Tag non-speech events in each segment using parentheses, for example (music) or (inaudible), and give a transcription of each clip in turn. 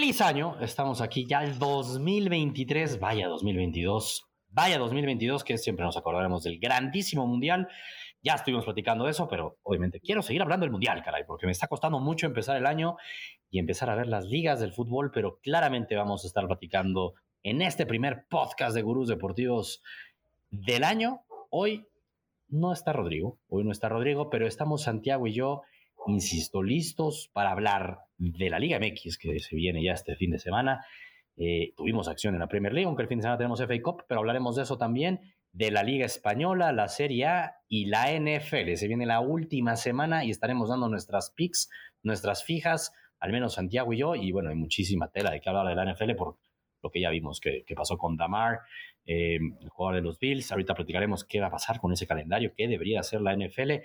Feliz año. Estamos aquí ya el 2023, vaya 2022, vaya 2022, que siempre nos acordaremos del grandísimo mundial. Ya estuvimos platicando de eso, pero obviamente quiero seguir hablando del mundial, caray, porque me está costando mucho empezar el año y empezar a ver las ligas del fútbol, pero claramente vamos a estar platicando en este primer podcast de Gurús Deportivos del año. Hoy no está Rodrigo, hoy no está Rodrigo, pero estamos Santiago y yo insisto, listos para hablar de la Liga MX que se viene ya este fin de semana. Eh, tuvimos acción en la Premier League, aunque el fin de semana tenemos FA Cup, pero hablaremos de eso también, de la Liga Española, la Serie A y la NFL. Se viene la última semana y estaremos dando nuestras picks, nuestras fijas, al menos Santiago y yo, y bueno, hay muchísima tela de que hablar de la NFL por lo que ya vimos que, pasó con Damar, eh, el jugador de los Bills. Ahorita platicaremos qué va a pasar con ese calendario, qué debería hacer la NFL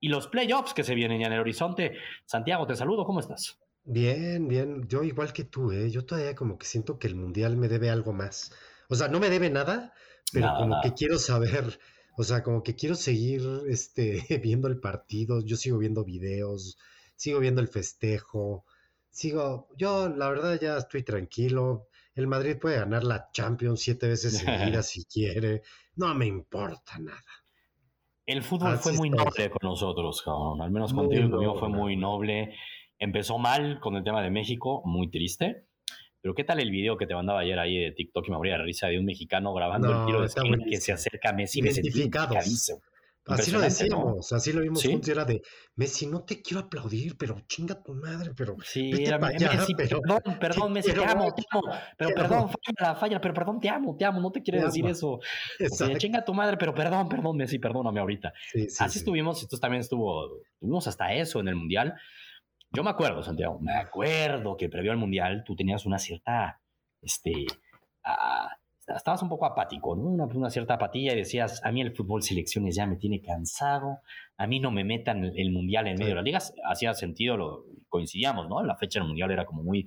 y los playoffs que se vienen ya en el horizonte. Santiago, te saludo, ¿cómo estás? Bien, bien. Yo igual que tú, ¿eh? Yo todavía como que siento que el Mundial me debe algo más. O sea, no me debe nada, pero como que quiero saber, o sea, como que quiero seguir este, (laughs) viendo el partido. Yo sigo viendo videos, sigo viendo el festejo, sigo, yo la verdad ya estoy tranquilo. El Madrid puede ganar la Champions siete veces (laughs) seguidas si quiere. No me importa nada. El fútbol fue muy noble con nosotros, cabrón. Al menos contigo y conmigo fue muy noble. Empezó mal con el tema de México, muy triste. Pero ¿qué tal el video que te mandaba ayer ahí de TikTok que me abría la risa de un mexicano grabando el tiro de esquina que se acerca a Messi? Identificados. Así lo decíamos, así lo vimos juntos, era de Messi, no te quiero aplaudir, pero chinga tu madre, pero sí, era Messi, perdón, (laughs) perdón, Messi, te amo, te amo, pero perdón, falla, falla, pero perdón, te amo, te amo, no te quiero decir eso. chinga tu madre, pero perdón, perdón, Messi, perdóname ahorita. así estuvimos, entonces también estuvo, tuvimos hasta eso en el Mundial. Yo me acuerdo, Santiago, me acuerdo que previo al Mundial tú tenías una cierta, este, uh, estabas un poco apático, ¿no? Una, cierta apatía y decías, a mí el fútbol selecciones ya me tiene cansado, a mí no me metan el, mundial en medio de las ligas, hacía sentido, lo coincidíamos, ¿no? La fecha del mundial era como muy,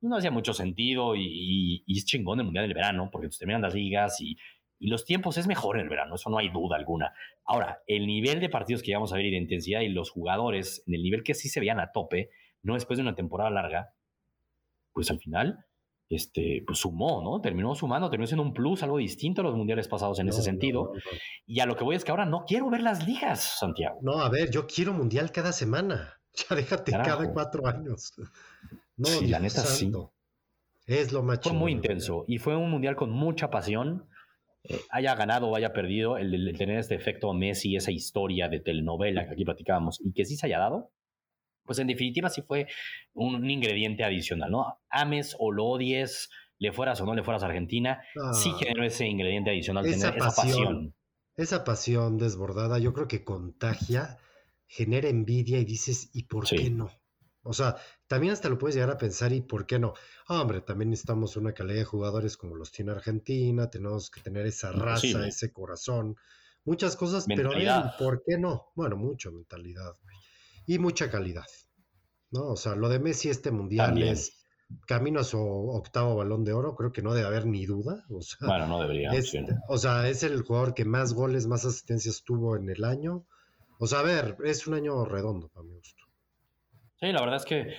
no hacía mucho sentido y, es chingón el mundial del verano, porque te terminan las ligas y, y, los tiempos es mejor en el verano, eso no hay duda alguna. Ahora, el nivel de partidos que íbamos a ver y de intensidad y los jugadores, en el nivel que sí se veían a tope, no después de una temporada larga, pues al final este, pues sumó, ¿no? Terminó sumando, terminó siendo un plus, algo distinto a los mundiales pasados en ese sentido. y a lo que voy es que ahora no quiero ver las ligas, Santiago. No, a ver, yo quiero mundial cada semana. (laughs) Ya déjate cada cuatro años. No, sí, la neta sí. Es lo más Fue muy intenso y fue un mundial con mucha pasión. Eh, haya ganado o haya perdido, el, el, tener este efecto Messi, esa historia de telenovela que aquí platicábamos y que sí se haya dado, pues en definitiva sí fue un, ingrediente adicional, ¿no? Ames o lo odies, le fueras o no le fueras a Argentina, sí ah. generó ese ingrediente adicional, esa tener pasión, esa pasión. Esa pasión desbordada, yo creo que contagia, genera envidia y dices, ¿y por qué no? O sea, también hasta lo puedes llegar a pensar, ¿y por qué no? hombre, también necesitamos una calidad de jugadores como los tiene Argentina, tenemos que tener esa raza, ese corazón, muchas cosas, pero ¿por qué no? Bueno, mucho mentalidad, y mucha calidad. ¿no? O sea, lo de Messi este mundial es camino a su octavo balón de oro, creo que no debe haber ni duda. (laughs) O sea, bueno, no debería. Es, o sea, es el jugador que más goles, más asistencias tuvo en el año. O sea, a ver, es un año redondo para mi gusto. Sí, la verdad es que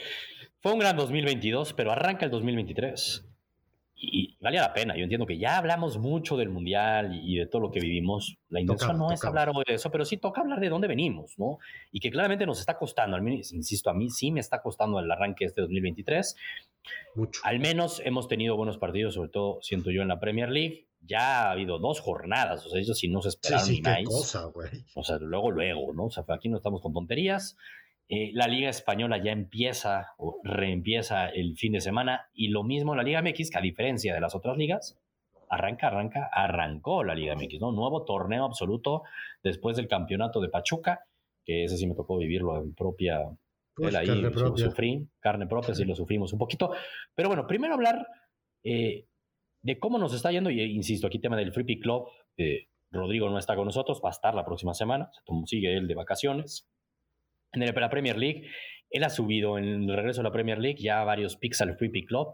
fue un gran 2022, pero arranca el 2023 y, valía la pena. Yo entiendo que ya hablamos mucho del Mundial y, de todo lo que vivimos. La intención no es hablar hoy de eso, pero sí toca hablar de dónde venimos, ¿no? Y que claramente nos está costando, al menos, insisto, a mí sí me está costando el arranque de este 2023. Mucho. Al menos hemos tenido buenos partidos, sobre todo, siento yo, en la Premier League. Ya ha habido dos jornadas, o sea, ellos sí no se esperaron sí, sí, ni Cosa, o sea, luego, luego, ¿no? O sea, aquí no estamos con tonterías. Eh, la Liga Española ya empieza o reempieza el fin de semana y lo mismo la Liga MX, que a diferencia de las otras ligas, arranca, arranca, arrancó la Liga MX, ¿no? Nuevo torneo absoluto después del campeonato de Pachuca, que ese sí me tocó vivirlo en propia... Pues, ahí carne propia. sufrí, carne propia, sí lo sufrimos un poquito. Pero bueno, primero hablar, eh, de cómo nos está yendo, y insisto, aquí tema del Free Pick Club, eh, Rodrigo no está con nosotros, va a estar la próxima semana, sigue él de vacaciones. En la Premier League, él ha subido en el regreso a la Premier League ya varios picks al Free Pick Club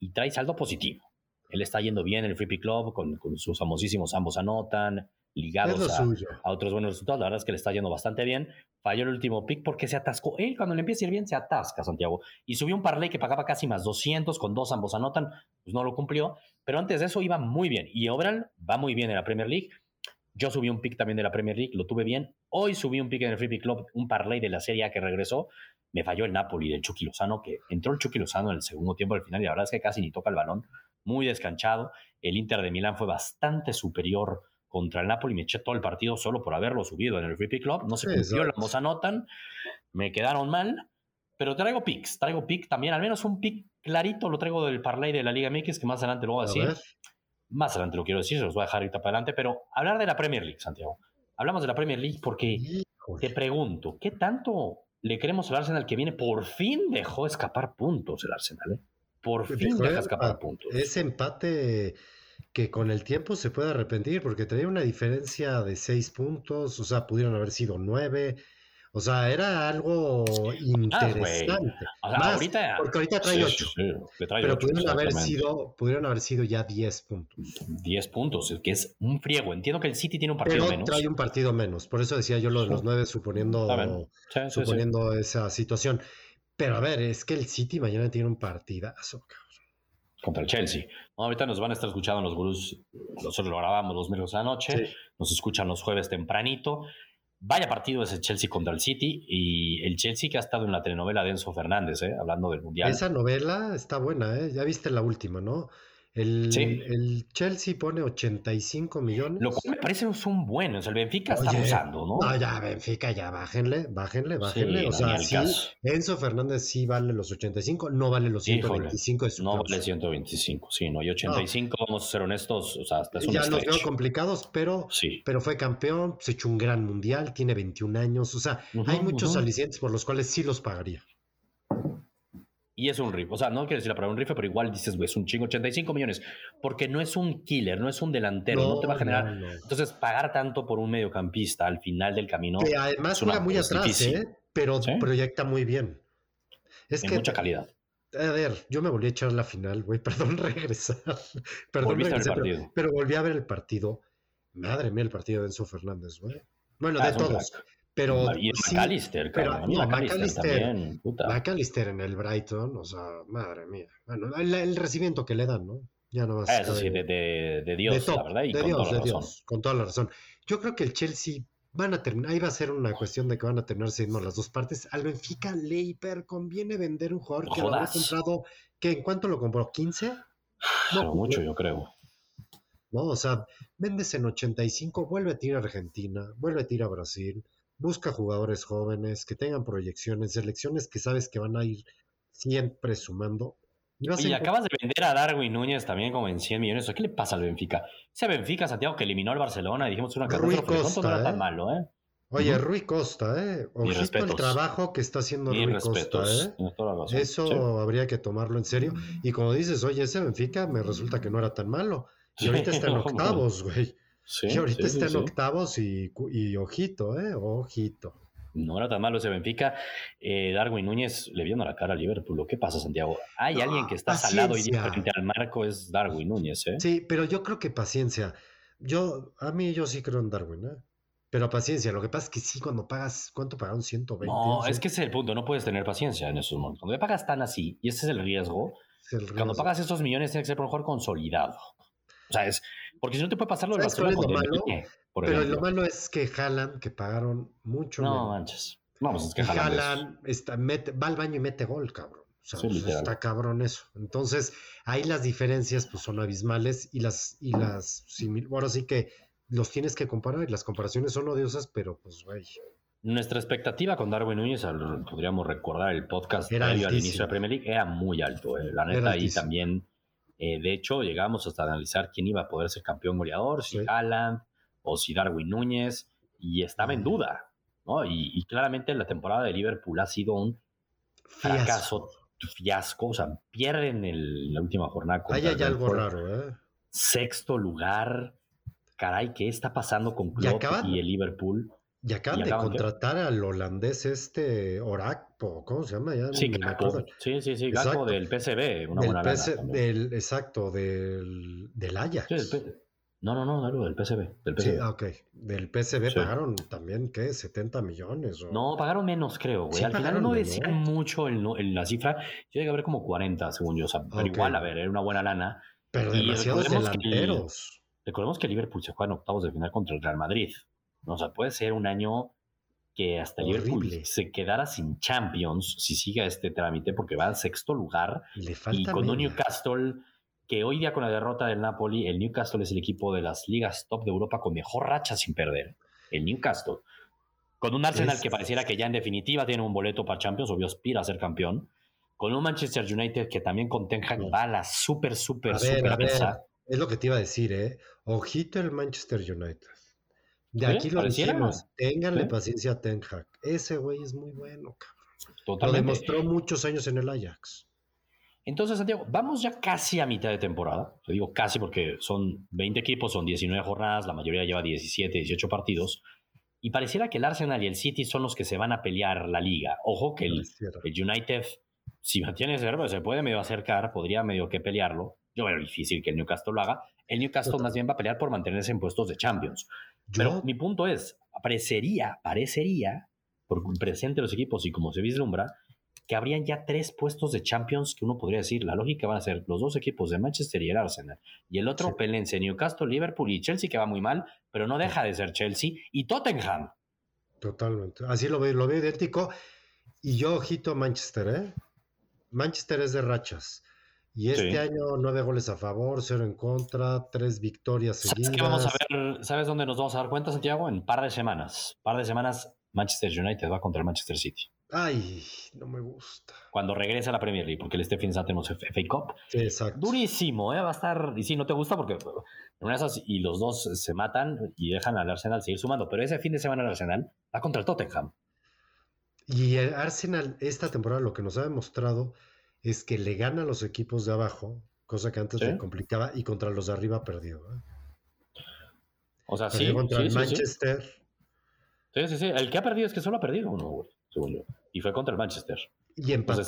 y trae saldo positivo. Él está yendo bien en el Free Pick Club con, con sus famosísimos ambos anotan, ligados a, a, otros buenos resultados. La verdad es que le está yendo bastante bien. Falló el último pick porque se atascó. Él cuando le empieza a ir bien se atasca, Santiago. Y subió un parlay que pagaba casi más 200 con dos ambos anotan. Pues no lo cumplió. Pero antes de eso iba muy bien. Y Obral va muy bien en la Premier League. Yo subí un pick también de la Premier League, lo tuve bien. Hoy subí un pick en el Free Pick Club, un parlay de la Serie A que regresó. Me falló el Napoli del Chucky Lozano, que entró el Chucky Lozano en el segundo tiempo del final y la verdad es que casi ni toca el balón. Muy descanchado. El Inter de Milán fue bastante superior contra el Napoli. Me eché todo el partido solo por haberlo subido en el Free Pick Club. No se cumplió, los anotan. Me quedaron mal. Pero traigo picks. Traigo pick también, al menos un pick clarito lo traigo del parlay de la Liga MX, que más adelante lo voy a decir. Más adelante lo quiero decir, se los voy a dejar ahorita para adelante, pero hablar de la Premier League, Santiago. Hablamos de la Premier League porque te pregunto, ¿qué tanto le queremos al Arsenal que viene? Por fin dejó escapar puntos el Arsenal, ¿eh? Por fin deja escapar puntos. Ese empate que con el tiempo se puede arrepentir porque traía una diferencia de seis puntos, o sea, pudieron haber sido nueve. O sea, era algo interesante. ahorita, porque ahorita trae 8. pero pudieron, haber sido, pudieron haber sido ya 10 puntos. 10 puntos, que es un friego. Entiendo que el City tiene un partido pero menos. trae un partido menos. Por eso decía yo lo de los 9 suponiendo, suponiendo esa situación. Pero a ver, es que el City mañana tiene un partidazo, Contra el Chelsea. ahorita nos van a estar escuchando los gurús. Nosotros lo grabamos los miércoles a la noche. Nos escuchan los jueves tempranito. Vaya partido ese Chelsea contra el City y el Chelsea que ha estado en la telenovela de Enzo Fernández, ¿eh? hablando del Mundial. Esa novela está buena, ¿eh? ya viste la última, ¿no? El, el, Chelsea pone 85 millones. Lo cual me parece un bueno. O sea, el Benfica está usando, ¿no? No, ya, Benfica, ya bájenle, bájenle, bájenle. o sea, sí, Enzo Fernández sí vale los 85, no vale los 125 de su No vale 125, sí, no. Y 85, vamos a ser honestos, o sea, hasta es un Ya los veo complicados, pero, pero fue campeón, se echó un gran mundial, tiene 21 años. O sea, hay muchos alicientes por los cuales sí los pagaría. Y es un riff. O sea, no quiero decir la palabra un riff, pero igual dices, güey, es un chingo, 85 millones. Porque no es un killer, no es un delantero, no, te va a generar. Entonces, pagar tanto por un mediocampista al final del camino. Que además juega muy atrás, ¿eh? Pero proyecta muy bien. Es que. mucha calidad. A ver, yo me volví a echar la final, güey. (laughs) Perdón regresar. Perdón. Pero, volví a ver el partido. Madre mía, el partido de Enzo Fernández, güey. Bueno, ah, de todos. Pero, y McAllister, pero, no, McAllister, McAllister, en el Brighton, o sea, madre mía. Bueno, el, recibimiento que le dan, ¿no? Ya no va a Eso sí, de, de, Dios, la verdad, y de con Dios, toda la de razón. Dios, con toda la razón. Yo creo que el Chelsea van a terminar, ahí va a ser una cuestión de que van a terminar siendo las dos partes. Al Benfica le hiper conviene vender un jugador que lo ha comprado, que en cuánto lo compró, ¿15? No, mucho, yo creo. No, o sea, vendes en 85, vuelve a tirar a Argentina, vuelve a tirar a Brasil busca jugadores jóvenes que tengan proyecciones, selecciones que sabes que van a ir siempre sumando. Y, acabas de vender a Darwin Núñez también como en 100 millones. ¿Qué le pasa al Benfica? Ese Benfica, Santiago, que eliminó al Barcelona, dijimos una carrera, pero no era tan ¿eh? malo, ¿eh? Oye, Rui Costa, ¿eh? Ojito el trabajo que está haciendo Rui Costa, ¿eh? Eso habría que tomarlo en serio. Y como dices, oye, ese Benfica me resulta que no era tan malo. Y ahorita está en (laughs) octavos, güey y ahorita está en octavos y, ojito, ¿eh? Ojito. No era tan malo ese Benfica. Eh, Darwin Núñez le viendo la cara a Liverpool. ¿Qué pasa, Santiago? Hay alguien que está salado y frente al marco, es Darwin Núñez, ¿eh? Sí, pero yo creo que paciencia. Yo, a mí yo sí creo en Darwin, ¿eh? Pero paciencia, lo que pasa es que sí, cuando pagas, ¿cuánto pagaron? 120. No, es que ese es el punto, no puedes tener paciencia en esos momentos. Cuando pagas tan así, y ese es el riesgo, cuando pagas esos millones tiene que ser por mejor consolidado. O sea, es, porque si no te puede pasar lo de Barcelona malo, Pero lo malo es que jalan, que pagaron mucho. No manches. Vamos, es que jalan. está, va al baño y mete gol, cabrón. O sea, pues, está cabrón eso. Entonces, ahí las diferencias pues son abismales y las, y las ahora sí que los tienes que comparar y las comparaciones son odiosas, pero pues güey. Nuestra expectativa con Darwin Núñez, podríamos recordar el podcast era al inicio de la Premier League, era muy alto. Eh. La neta, ahí también eh, de hecho, llegamos hasta analizar quién iba a poder ser campeón goleador, si Haaland o si Darwin Núñez, y estaba en duda, ¿no? Y, claramente la temporada de Liverpool ha sido un fracaso, fiasco, o sea, pierden el, la última jornada. Ahí hay algo raro, ¿eh? sexto lugar. Caray, ¿qué está pasando con Klopp y, el Liverpool? Y acaban de contratar al holandés este Orakpo, ¿cómo se llama? sí, sí, sí, sí, del PSV, una buena del, Exacto, del, del Ajax. no, no, no, no, del PSV. Del Sí, ok. Del PSV pagaron también, ¿qué? 70 millones. No, pagaron menos, creo, güey. Al final no decían mucho el, la cifra. Yo llegué a ver como 40, según yo. O sea, pero igual, a ver, era una buena lana. Pero demasiados delanteros. recordemos que Liverpool se juega en octavos de final contra el Real Madrid. O sea, puede ser un año que hasta Liverpool se quedara sin Champions si sigue este trámite porque va al sexto lugar y con un Newcastle que hoy día con la derrota del Napoli, el Newcastle es el equipo de las ligas top de Europa con mejor racha sin perder. El Newcastle. Con un Arsenal que pareciera que ya en definitiva tiene un boleto para Champions, obvio aspira a ser campeón con un Manchester United que también con Ten Hag va a la súper, súper, súper Es lo que te iba a decir, ¿eh? Ojito el Manchester United. De aquí lo dijimos. Ténganle paciencia a Ten Hag. Ese güey es muy bueno, cabrón. Totalmente. Lo demostró muchos años en el Ajax. Entonces, Santiago, vamos ya casi a mitad de temporada. Te digo casi porque son 20 equipos, son 19 jornadas, la mayoría lleva 17, 18 partidos. Y pareciera que el Arsenal y el City son los que se van a pelear la liga. Ojo que el, el United si mantiene ese se puede medio acercar, podría medio que pelearlo. Yo veo difícil que el Newcastle lo haga. El Newcastle más bien va a pelear por mantenerse en puestos de Champions. Pero mi punto es, parecería, parecería, por presente los equipos y como se vislumbra, que habrían ya tres puestos de Champions que uno podría decir, la lógica van a ser los dos equipos de Manchester y el Arsenal. Y el otro, sí. Newcastle, Liverpool y Chelsea, que va muy mal, pero no deja de ser Chelsea, y Tottenham. Totalmente. Así lo veo, lo veo idéntico. Y yo, ojito Manchester, ¿eh? Manchester es de rachas. Y este año nueve goles a favor, cero en contra, tres victorias seguidas. ¿Sabes, vamos a ver, ¿Sabes dónde nos vamos a dar cuenta, Santiago? En un par de semanas. par de semanas, Manchester United va contra el Manchester City. Ay, no me gusta. Cuando regrese a la Premier League, porque el este fin de semana tenemos FA Cup. exacto. Durísimo, ¿eh? Va a estar. Y sí, no te gusta porque una esas y los dos se matan y dejan al Arsenal seguir sumando. Pero ese fin de semana el Arsenal va contra el Tottenham. Y el Arsenal esta temporada lo que nos ha demostrado es que le gana a los equipos de abajo, cosa que antes le complicaba, y contra los de arriba perdió. ¿eh? O sea, sí. Contra el Manchester. Sí. sí, sí, El que ha perdido es que solo ha perdido uno, según yo. Y fue contra el Manchester. Y empató.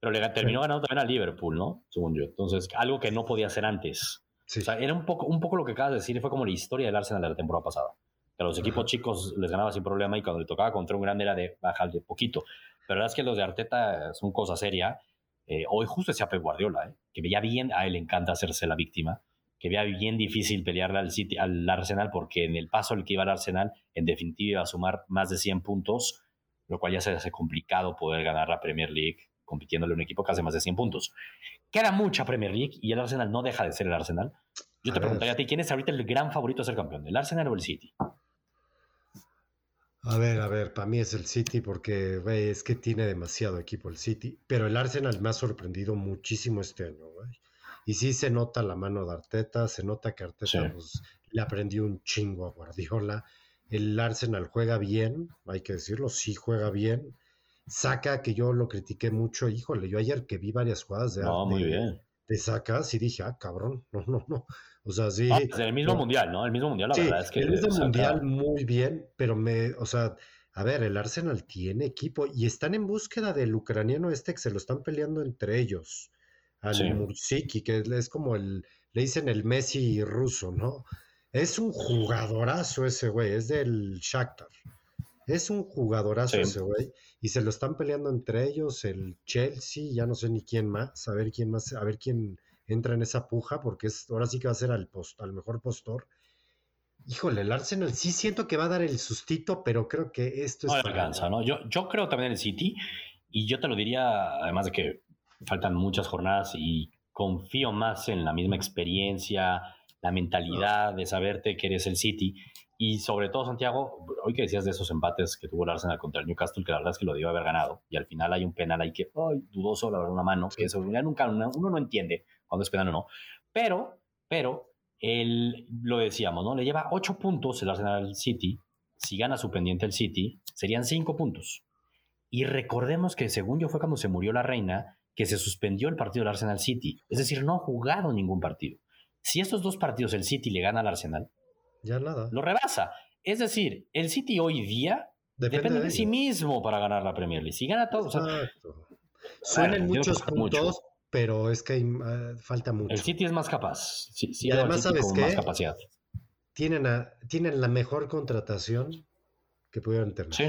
pero le terminó ganando también a Liverpool, ¿no? Según yo. Entonces, algo que no podía hacer antes. O sea, era un poco, un poco lo que acabas de decir, fue como la historia del Arsenal de la temporada pasada a los equipos chicos les ganaba sin problema y cuando le tocaba contra un grande era de bajar de poquito. Pero la verdad es que los de Arteta son cosa seria. Eh, hoy justo decía Pep Guardiola, eh, que veía bien, a él le encanta hacerse la víctima, que veía bien difícil pelearle al, City, al Arsenal porque en el paso al que iba al Arsenal, en definitiva iba a sumar más de 100 puntos, lo cual ya se hace complicado poder ganar la Premier League compitiéndole a un equipo que hace más de 100 puntos. Queda mucha Premier League y el Arsenal no deja de ser el Arsenal. Yo te preguntaría a ti, ¿quién es ahorita el gran favorito a ser campeón? ¿El Arsenal o el City? A ver, a ver, para mí es el City porque güey, es que tiene demasiado equipo el City, pero el Arsenal me ha sorprendido muchísimo este año, güey. Y sí se nota la mano de Arteta, se nota que Arteta pues, le aprendió un chingo a Guardiola. El Arsenal juega bien, hay que decirlo, sí juega bien. Saca que yo lo critiqué mucho, híjole, yo ayer que vi varias jugadas de, no, muy bien. de sacas y dije, ah, cabrón, (laughs) no, no, no. O sea, sí. Ah, pues el mismo mundial, ¿no? El mismo mundial, la verdad es que. El mismo mundial muy bien, pero me, o sea, a ver, el Arsenal tiene equipo y están en búsqueda del ucraniano este que se lo están peleando entre ellos. Al Mursiki, que es como el, le dicen el Messi ruso, ¿no? Es un jugadorazo ese güey, es del Shakhtar. Es un jugadorazo ese güey. Y se lo están peleando entre ellos, el Chelsea, ya no sé ni quién más, a ver quién más, a ver quién entra en esa puja, porque es, ahora sí que va a ser al, post, al mejor postor. Híjole, el Arsenal sí siento que va a dar el sustito, pero creo que esto es. No alcanza, ¿no? Yo, yo creo también en el City, y yo te lo diría, además de que faltan muchas jornadas y confío más en la misma experiencia, la mentalidad de saberte que eres el City. Y sobre todo, Santiago, hoy que decías de esos empates que tuvo el Arsenal contra el Newcastle, que la verdad es que lo dio haber ganado, y al final hay un penal ahí que, ay, dudoso, la verdad, una mano, que eso nunca uno no entiende cuando es penal o no. Pero, pero, él, lo decíamos, ¿no? Le lleva ocho puntos el Arsenal City. Si gana su pendiente el City, serían cinco puntos. Y recordemos que según yo fue cuando se murió la reina, que se suspendió el partido del Arsenal City. Es decir, no ha jugado ningún partido. Si estos dos partidos el City le gana al Arsenal, ya nada. Lo rebasa. Es decir, el City hoy día depende, de, sí mismo para ganar la Premier League. Si gana todo. Suelen muchos puntos, pero es que ah, falta mucho. El City es más capaz. Sí, y además, ¿sabes qué? Más capacidad. Tienen, tienen la mejor contratación que pudieron tener. Sí,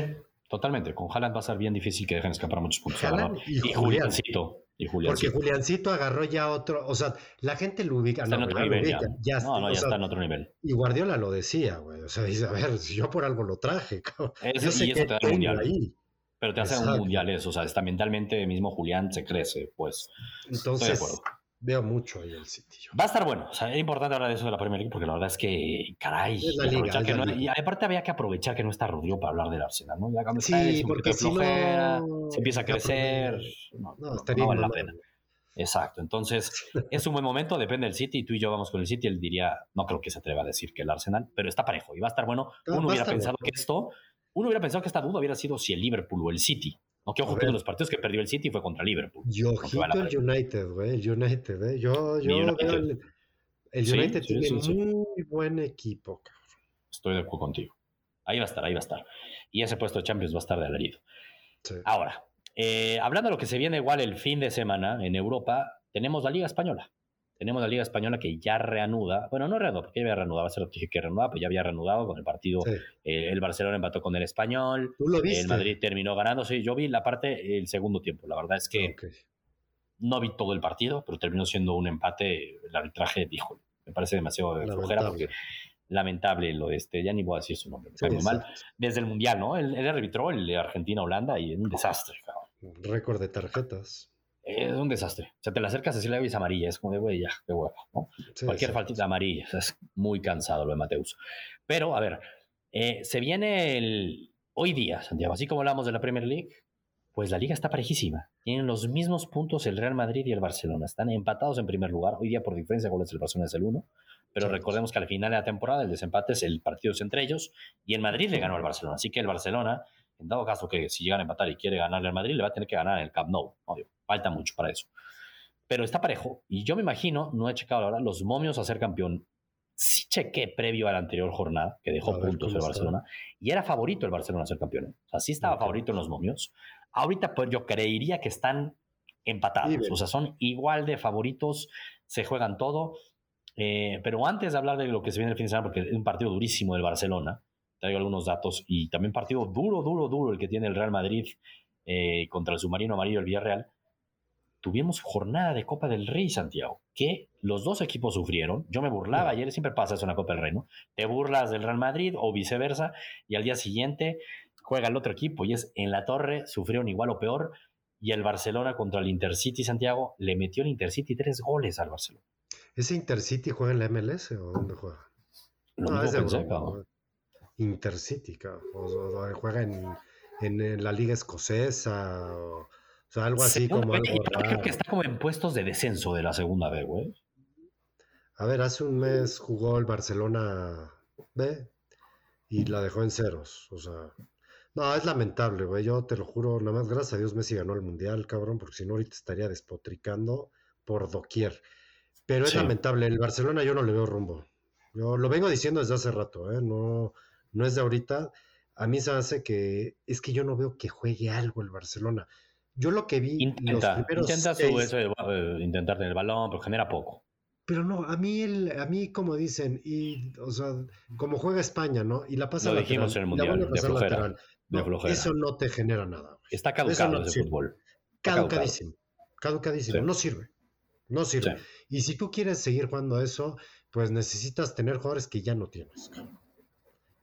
totalmente. Con Haaland va a ser bien difícil que dejen escapar muchos puntos. Haaland y, y Juliancito. Porque Juliancito agarró ya otro, o sea, la gente lo ubica. Está en otro nivel ya. no, no, ya está en otro nivel. Y Guardiola lo decía, güey. O sea, dice, a ver, si yo por algo lo traje, cabrón. Eso, y eso te da el mundial. Pero te hace un mundial eso, o sea, está mentalmente mismo Julián se crece, pues. Entonces, Estoy de acuerdo. Veo mucho ahí el City. Va a estar bueno. O sea, es importante hablar de eso de la Premier League porque la verdad es que, caray. y aparte había que aprovechar que no está Rodrigo para hablar del Arsenal, ¿no? Ya cuando sí, porque si flojera, se empieza a crecer. No, no, no vale la pena. Exacto. Entonces, (laughs) es un buen momento, depende del City. Tú y yo vamos con el City. Él diría, no creo que se atreva a decir que el Arsenal, pero está parejo y va a estar bueno. uno hubiera pensado que esto, uno hubiera pensado que esta duda hubiera sido si el Liverpool o el City. No, que ojo que los partidos que perdió el City fue contra Liverpool. Yo el United, güey. El United, ¿eh? Yo, yo El, United tiene muy buen equipo, cabrón. Estoy de acuerdo contigo. Ahí va a estar, ahí va a estar. Y ese puesto de Champions va a estar de alarido. Ahora, eh, hablando de lo que se viene igual el fin de semana en Europa, tenemos la Liga Española. Tenemos la Liga Española que ya reanuda, bueno, no reanuda, porque ya había reanudado, ser lo que dije que reanudaba, pues ya había reanudado con el partido. Eh, el Barcelona empató con el Español. ¿Tú lo viste? El Madrid terminó ganando. Sí, yo vi la parte, el segundo tiempo. La verdad es que no vi todo el partido, pero terminó siendo un empate. El arbitraje, dijo, me parece demasiado flojera porque lamentable lo de este, ya ni voy a decir su nombre, muy mal. Desde el Mundial, ¿no? Él, él arbitró el de Argentina-Holanda y es un desastre, Récord de tarjetas es un desastre. O sea, te la acercas así la ves amarilla, es como de, güey, ya, qué huevo, ¿no? Cualquier faltita amarilla, es muy cansado lo de Mateus. Pero, a ver, eh, se viene el... Hoy día, Santiago, así como hablamos de la Premier League, pues la liga está parejísima. Tienen los mismos puntos el Real Madrid y el Barcelona. Están empatados en primer lugar. Hoy día, por diferencia de goles, el Barcelona es el uno. Pero recordemos que al final de la temporada el desempate es el partido entre ellos y el Madrid le ganó al Barcelona. Así que el Barcelona, en dado caso que si llegan a empatar y quiere ganarle al Madrid, le va a tener que ganar en el Camp Nou. Obvio. Falta mucho para eso. Pero está parejo. Y yo me imagino, no he checado ahora, los momios a ser campeón. Sí chequé previo a la anterior jornada, que dejó puntos el Barcelona, y era favorito el Barcelona a ser campeón. O sea, sí estaba favorito en los momios. Ahorita, pues yo creería que están empatados. O sea, son igual de favoritos, se juegan todo. Eh, pero antes de hablar de lo que se viene el fin de semana, porque es un partido durísimo del Barcelona, traigo algunos datos y también partido duro, duro, duro el que tiene el Real Madrid eh, contra el submarino amarillo del Villarreal tuvimos jornada de Copa del Rey, Santiago, que los dos equipos sufrieron. Yo me burlaba, ayer siempre pasa eso en la Copa del Rey, ¿no? Te burlas del Real Madrid o viceversa, y al día siguiente juega el otro equipo y es en la torre, sufrieron igual o peor, y el Barcelona contra el Intercity, Santiago, le metió el Intercity tres goles al Barcelona. ¿Ese Intercity juega en la MLS o dónde juega? no, es Intercity, cabrón. O, juega en, en, la Liga Escocesa o o sea, algo así como algo Creo que está como en puestos de descenso de la segunda B, güey. A ver, hace un mes jugó el Barcelona B y la dejó en ceros. O sea, no, es lamentable, güey. Yo te lo juro, nada más gracias a Dios Messi ganó el Mundial, cabrón, porque si no ahorita estaría despotricando por doquier. Pero es lamentable, el Barcelona yo no le veo rumbo. Yo lo vengo diciendo desde hace rato, ¿eh? No, no es de ahorita. A mí se hace que es que yo no veo que juegue algo el Barcelona. Yo lo que vi. Intenta, intenta su, eso de, eh, intentar tener el balón, pero genera poco. Pero no, a mí, el, a mí como dicen, y, o sea, como juega España, ¿no? Y la pasa Lo dijimos en el Mundial, de flojera, Eso no te genera nada. Está caducado ese fútbol. Caducadísimo. Caducadísimo. No sirve. No sirve. Y si tú quieres seguir jugando eso, pues necesitas tener jugadores que ya no tienes.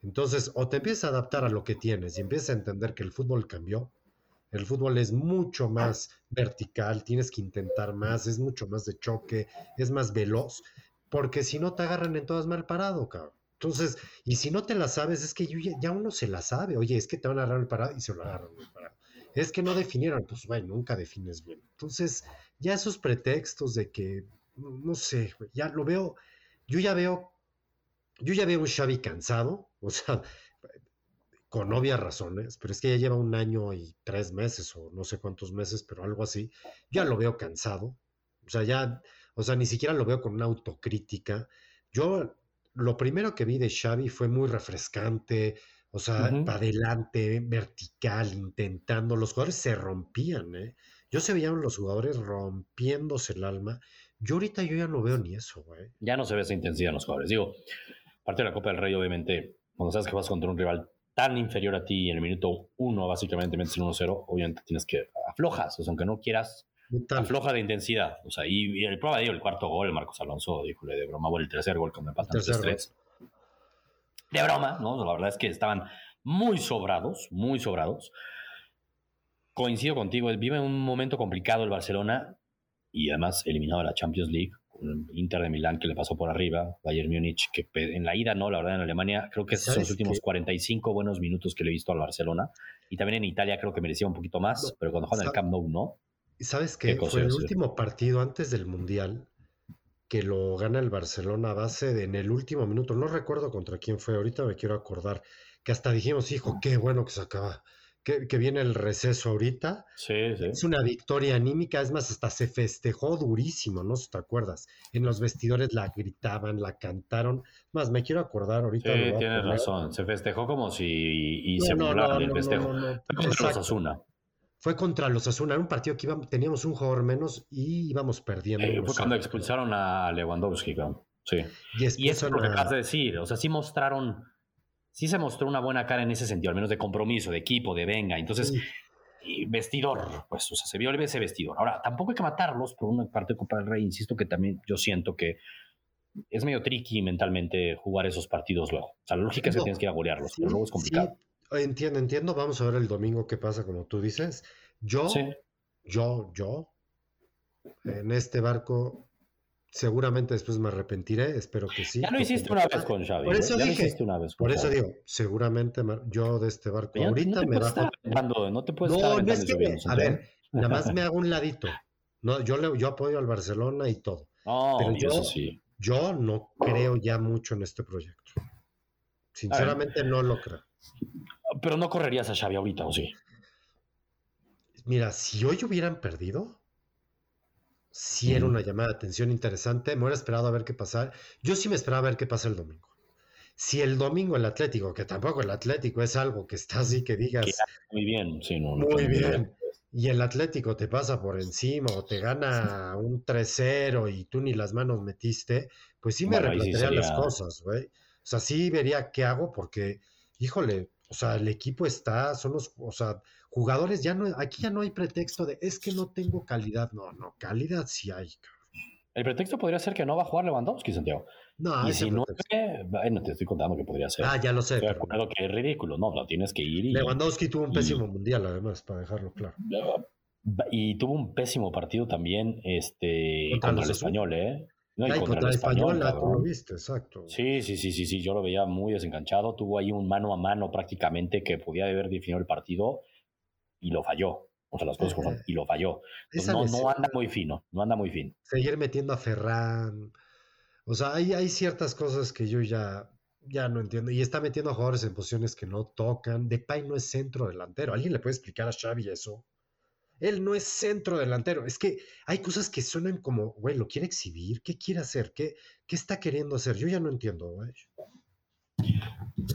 Entonces, o te empiezas a adaptar a lo que tienes y empiezas a entender que el fútbol cambió, el fútbol es mucho más vertical, tienes que intentar más, es mucho más de choque, es más veloz, porque si no te agarran en todas mal parado, cabrón. Entonces, y si no te la sabes, es que ya, uno se la sabe. Oye, es que te van a agarrar el parado y se lo agarran el parado. Es que no definieron, pues bueno, nunca defines bien. Entonces, ya esos pretextos de que, no sé, ya lo veo, yo ya veo, yo ya veo un Xavi cansado, (laughs) o sea, con obvias razones, pero es que ya lleva un año y tres meses o no sé cuántos meses, pero algo así, ya lo veo cansado. O sea, ya, O sea, ni siquiera lo veo con una autocrítica. Yo lo primero que vi de Xavi fue muy refrescante, o sea, para adelante, vertical, intentando. Los jugadores se rompían, ¿eh? Yo se veían los jugadores rompiéndose el alma. Yo ahorita yo ya no veo ni eso, güey. Ya no se ve esa intensidad en los jugadores. Digo, parte de la Copa del Rey, obviamente, cuando sabes que vas contra un rival tan inferior a ti en el minuto uno, básicamente metes el 1-0, obviamente tienes que aflojas, o sea, aunque no quieras, afloja de intensidad. O sea, y, el prueba de el cuarto gol, Marcos Alonso, díjole de broma, bueno, el tercer gol cuando empatan 3-3. De broma, ¿no? La verdad es que estaban muy sobrados, muy sobrados. Coincido contigo, vive un momento complicado el Barcelona y además eliminado de la Champions League. Inter de Milán que le pasó por arriba, Bayern Múnich que en la ida no, la verdad en Alemania creo que esos son los últimos 45 buenos minutos que le he visto al Barcelona y también en Italia creo que merecía un poquito más, pero cuando juegan el Camp Nou no. ¿Sabes qué? Fue el último partido antes del Mundial que lo gana el Barcelona a base de en el último minuto, no recuerdo contra quién fue, ahorita me quiero acordar, que hasta dijimos, hijo, qué bueno que se acaba que, viene el receso ahorita. Sí, sí. Es una victoria anímica, es más, hasta se festejó durísimo, ¿no? Si te acuerdas. En los vestidores la gritaban, la cantaron. Más, me quiero acordar ahorita. Sí, tienes razón. Se festejó como si y se burlaban del festejo. Fue contra los Asuna. Fue contra los Asuna, era un partido que íbamos, teníamos un jugador menos y íbamos perdiendo. Eh, fue cuando expulsaron a Lewandowski, Sí. Y, eso es lo que acabas de decir. O sea, sí mostraron sí se mostró una buena cara en ese sentido, al menos de compromiso, de equipo, de venga. Entonces, vestidor, pues, o sea, se vio ese vestidor. Ahora, tampoco hay que matarlos por una parte de Copa del Rey. Insisto que también yo siento que es medio tricky mentalmente jugar esos partidos luego. O sea, la lógica es que tienes que ir a golearlos, pero luego es complicado. entiendo, entiendo. Vamos a ver el domingo qué pasa, como tú dices. Yo, yo, yo, en este barco Seguramente después me arrepentiré, espero que sí. Ya lo hiciste una vez con Xavi. Por eso dije, una vez por eso digo, seguramente yo de este barco ahorita me bajo. no te puedes no, no es que, a ver, nada más (laughs) me hago un ladito. No, yo, le, yo apoyo al Barcelona y todo. pero yo, sí. yo no creo ya mucho en este proyecto. Sinceramente no lo creo. Pero no correrías a Xavi ahorita, ¿o sí? Mira, si hoy hubieran perdido, sí era una llamada de atención interesante. Me hubiera esperado a ver qué pasar. Yo sí me esperaba a ver qué pasa el domingo. Si el domingo el Atlético, que tampoco el Atlético es algo que está así que digas. muy bien, sí, no, Muy bien. Y el Atlético te pasa por encima o te gana un 3-0 y tú ni las manos metiste, pues sí me replantearía las cosas, güey. O sea, sí vería qué hago porque, híjole, o sea, el equipo está, son los, o sea, jugadores ya no, aquí ya no hay pretexto de es que no tengo calidad. No, no, calidad sí hay. El pretexto podría ser que no va a jugar Lewandowski, Santiago. No, y si no, bueno, te estoy contando que podría ser. Ah, ya lo sé. Estoy pero... que es ridículo, no, lo tienes que ir. Y, Lewandowski tuvo un pésimo mundial, además, para dejarlo claro. Y tuvo un pésimo partido también este, contra, el español, ¿eh? No, y contra, el español, tú lo viste, exacto. Sí, sí, sí, sí, sí, yo lo veía muy desenganchado. Tuvo ahí un mano a mano prácticamente que podía haber definido el partido y lo falló. O sea, las cosas como y lo falló. no, no anda muy fino, no anda muy fino. Seguir metiendo a Ferran. O sea, hay, hay ciertas cosas que yo ya, ya no entiendo. Y está metiendo a jugadores en posiciones que no tocan. Depay no es centro delantero. ¿Alguien le puede explicar a Xavi eso? Él no es centro delantero. Es que hay cosas que suenan como, güey, ¿lo quiere exhibir? ¿Qué quiere hacer? ¿Qué, qué está queriendo hacer? Yo ya no entiendo, güey.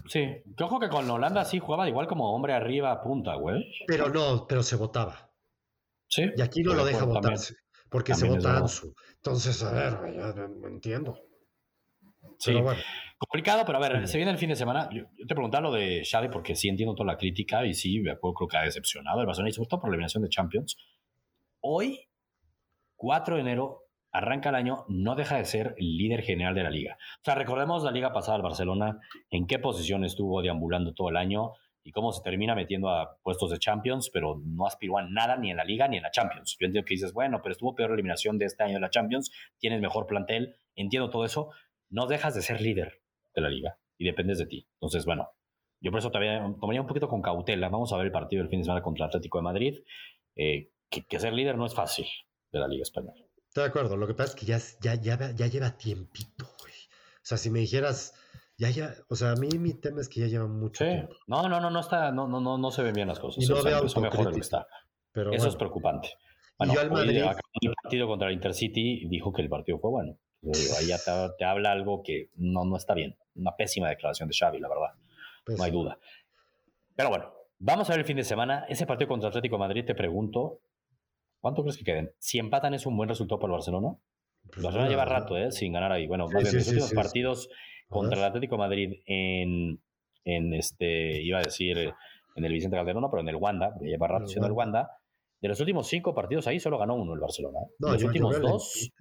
Sí, que ojo que con Holanda sí jugaba igual como hombre arriba punta, güey. Pero no, pero se votaba. Sí. Y aquí no lo deja votarse, porque se vota Ansu. Entonces, a ver, ya no entiendo. Sí, complicado, pero a ver, se viene el fin de semana. Yo, te preguntaba lo de Xavi porque sí entiendo toda la crítica y sí, me acuerdo, creo que ha decepcionado el Barcelona y sobre todo por la eliminación de Champions. Hoy, 4 de enero, arranca el año, no deja de ser líder general de la liga. O sea, recordemos la liga pasada al Barcelona, en qué posición estuvo deambulando todo el año y cómo se termina metiendo a puestos de Champions, pero no aspiró a nada ni en la liga ni en la Champions. Yo entiendo que dices, bueno, pero estuvo peor eliminación de este año de la Champions, tienes mejor plantel, entiendo todo eso, no dejas de ser líder de la liga y dependes de ti. Entonces, bueno, yo por eso todavía tomaría un poquito con cautela. Vamos a ver el partido del fin de semana contra el Atlético de Madrid, eh, que ser líder no es fácil de la Liga Española. Estoy de acuerdo. Lo que pasa es que ya, ya, ya, ya lleva tiempito, güey. O sea, si me dijeras, ya, ya, o sea, a mí mi tema es que ya lleva mucho tiempo. No, no, no, no está, no, no, no, no se ven bien las cosas. Y no veo eso mejor está. Pero eso es preocupante. Bueno, y yo al Madrid... el partido contra el Intercity dijo que el partido fue bueno. ahí ya te, habla algo que no, no está bien. Una pésima declaración de Xavi, la verdad. No hay duda. Pero bueno, vamos a ver el fin de semana. Ese partido contra Atlético de Madrid, te pregunto, ¿cuánto crees que queden? Si empatan es un buen resultado para el Barcelona. Pues Barcelona lleva rato, ¿eh? Sin ganar ahí. Bueno, más bien, los últimos partidos contra el Atlético de Madrid en, en este, iba a decir, en el Vicente Calderón, pero en el Wanda, lleva rato siendo el Wanda. De los últimos cinco partidos ahí solo ganó uno el Barcelona. ¿eh? los últimos dos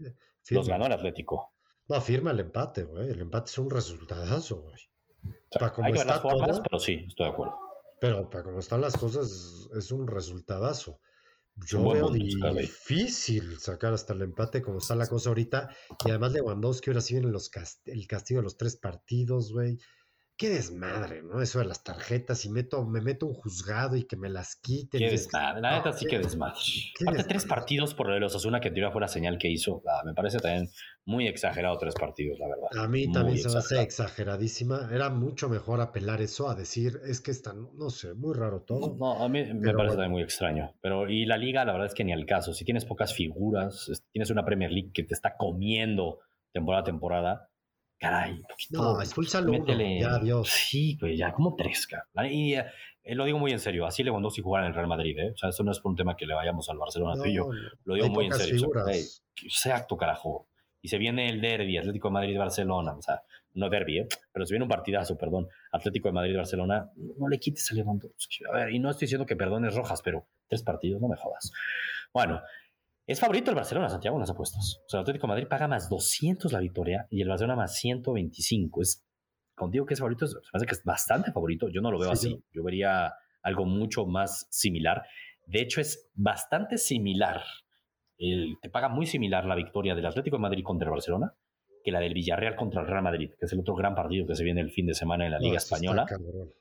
los ganó el Atlético. No, firma el empate, güey. El empate es un resultadazo, güey. hay que ver las formas, pero sí, estoy de acuerdo. Pero para cómo están las cosas, es un resultadazo. Yo veo difícil sacar hasta el empate como está la cosa ahorita. Y además Lewandowski ahora sí viene los el castigo de los tres partidos, güey qué desmadre, ¿no? Eso de las tarjetas y meto, me meto un juzgado y que me las quiten. Qué desmadre, la neta sí que desmadre. Aparte, tres partidos por los Osasuna que tiró fue la señal que hizo. Ah, me parece también muy exagerado tres partidos, la verdad. A mí también se me hace exageradísima. Era mucho mejor apelar eso a decir, es que están, no sé, muy raro todo. No, a mí me parece también muy extraño. Pero, y la liga, la verdad es que ni al caso. Si tienes pocas figuras, tienes una Premier League que te está comiendo temporada a temporada caray, No, expulsalo métele, ya, Dios. Sí, pues ya, como tres, Y eh, lo digo muy en serio, así Lewandowski jugar en el Real Madrid, ¿eh? O sea, eso no es por un tema que le vayamos al Barcelona, tú y yo. Lo digo muy en serio. O sea, acto, carajo. Y se viene el derby, Atlético de Madrid-Barcelona, o sea, no derby, ¿eh? pero se viene un partidazo, perdón, Atlético de Madrid-Barcelona, no le quites a Lewandowski. A ver, y no estoy diciendo que perdones rojas, pero tres partidos, no me jodas. Bueno, es favorito el Barcelona, Santiago, en las apuestas. O sea, el Atlético de Madrid paga más 200 la victoria y el Barcelona más 125. Es, contigo que es favorito, se me hace que es bastante favorito. Yo no lo veo así. Yo vería algo mucho más similar. De hecho, es bastante similar. te paga muy similar la victoria del Atlético de Madrid contra el Barcelona que la del Villarreal contra el Real Madrid, que es el otro gran partido que se viene el fin de semana en la Liga Española. Está cabrón.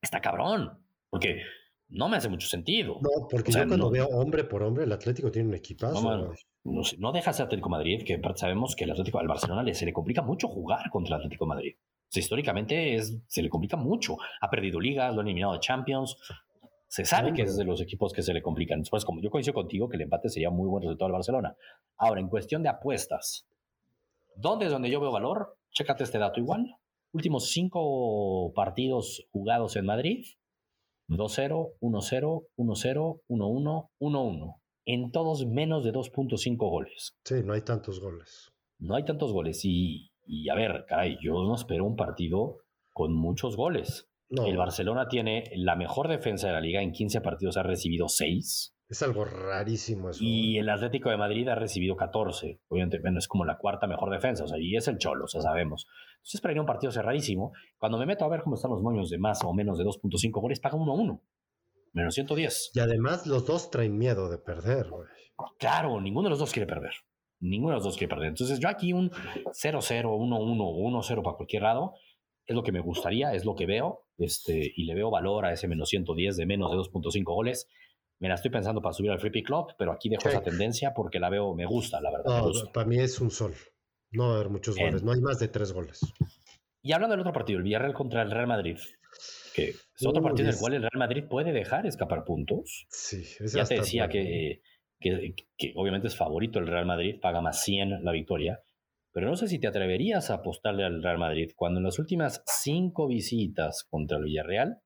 Está cabrón. Porque no me hace mucho sentido. No, porque yo cuando veo hombre por hombre, el Atlético tiene un equipazo. No, no, no deja ser Atlético Madrid, que sabemos que el Atlético al Barcelona le, se le complica mucho jugar contra el Atlético Madrid. históricamente es, se le complica mucho. Ha perdido ligas, lo ha eliminado de Champions. Se sabe que es de los equipos que se le complican. Después, como yo coincido contigo, que el empate sería muy buen resultado al Barcelona. Ahora, en cuestión de apuestas, ¿dónde es donde yo veo valor? Chécate este dato igual. Últimos cinco partidos jugados en Madrid, 2-0, 1-0, 1-0, 1-1, 1-1. En todos menos de 2.5 goles. Sí, no hay tantos goles. No hay tantos goles. Y, y a ver, caray, yo no espero un partido con muchos goles. El Barcelona tiene la mejor defensa de la liga. En 15 partidos ha recibido 6. Es algo rarísimo eso. Y el Atlético de Madrid ha recibido 14. Obviamente, bueno, es como la cuarta mejor defensa, o sea, y es el Cholo, o sea, sabemos. Entonces, para ir a un partido cerradísimo, cuando me meto a ver cómo están los moños de más o menos de 2.5 goles, paga 1-1. Menos 110. Y además, los dos traen miedo de perder, güey. Claro, ninguno de los dos quiere perder. Ninguno de los dos quiere perder. Entonces, yo aquí un 0-0, 1-1 o 1-0 para cualquier lado es lo que me gustaría, es lo que veo, este, y le veo valor a ese menos 110 de menos de 2.5 goles me la estoy pensando para subir al Free Pick Club, pero aquí dejo esa tendencia porque la veo, me gusta, la verdad. para mí es un sol. No va a haber muchos goles, no hay más de tres goles. Y hablando del otro partido, el Villarreal contra el Real Madrid, que es otro partido en el cual el Real Madrid puede dejar escapar puntos. Sí, ya te decía que, que, que, obviamente es favorito el Real Madrid, paga más 100 la victoria, pero no sé si te atreverías a apostarle al Real Madrid cuando en las últimas cinco visitas contra el Villarreal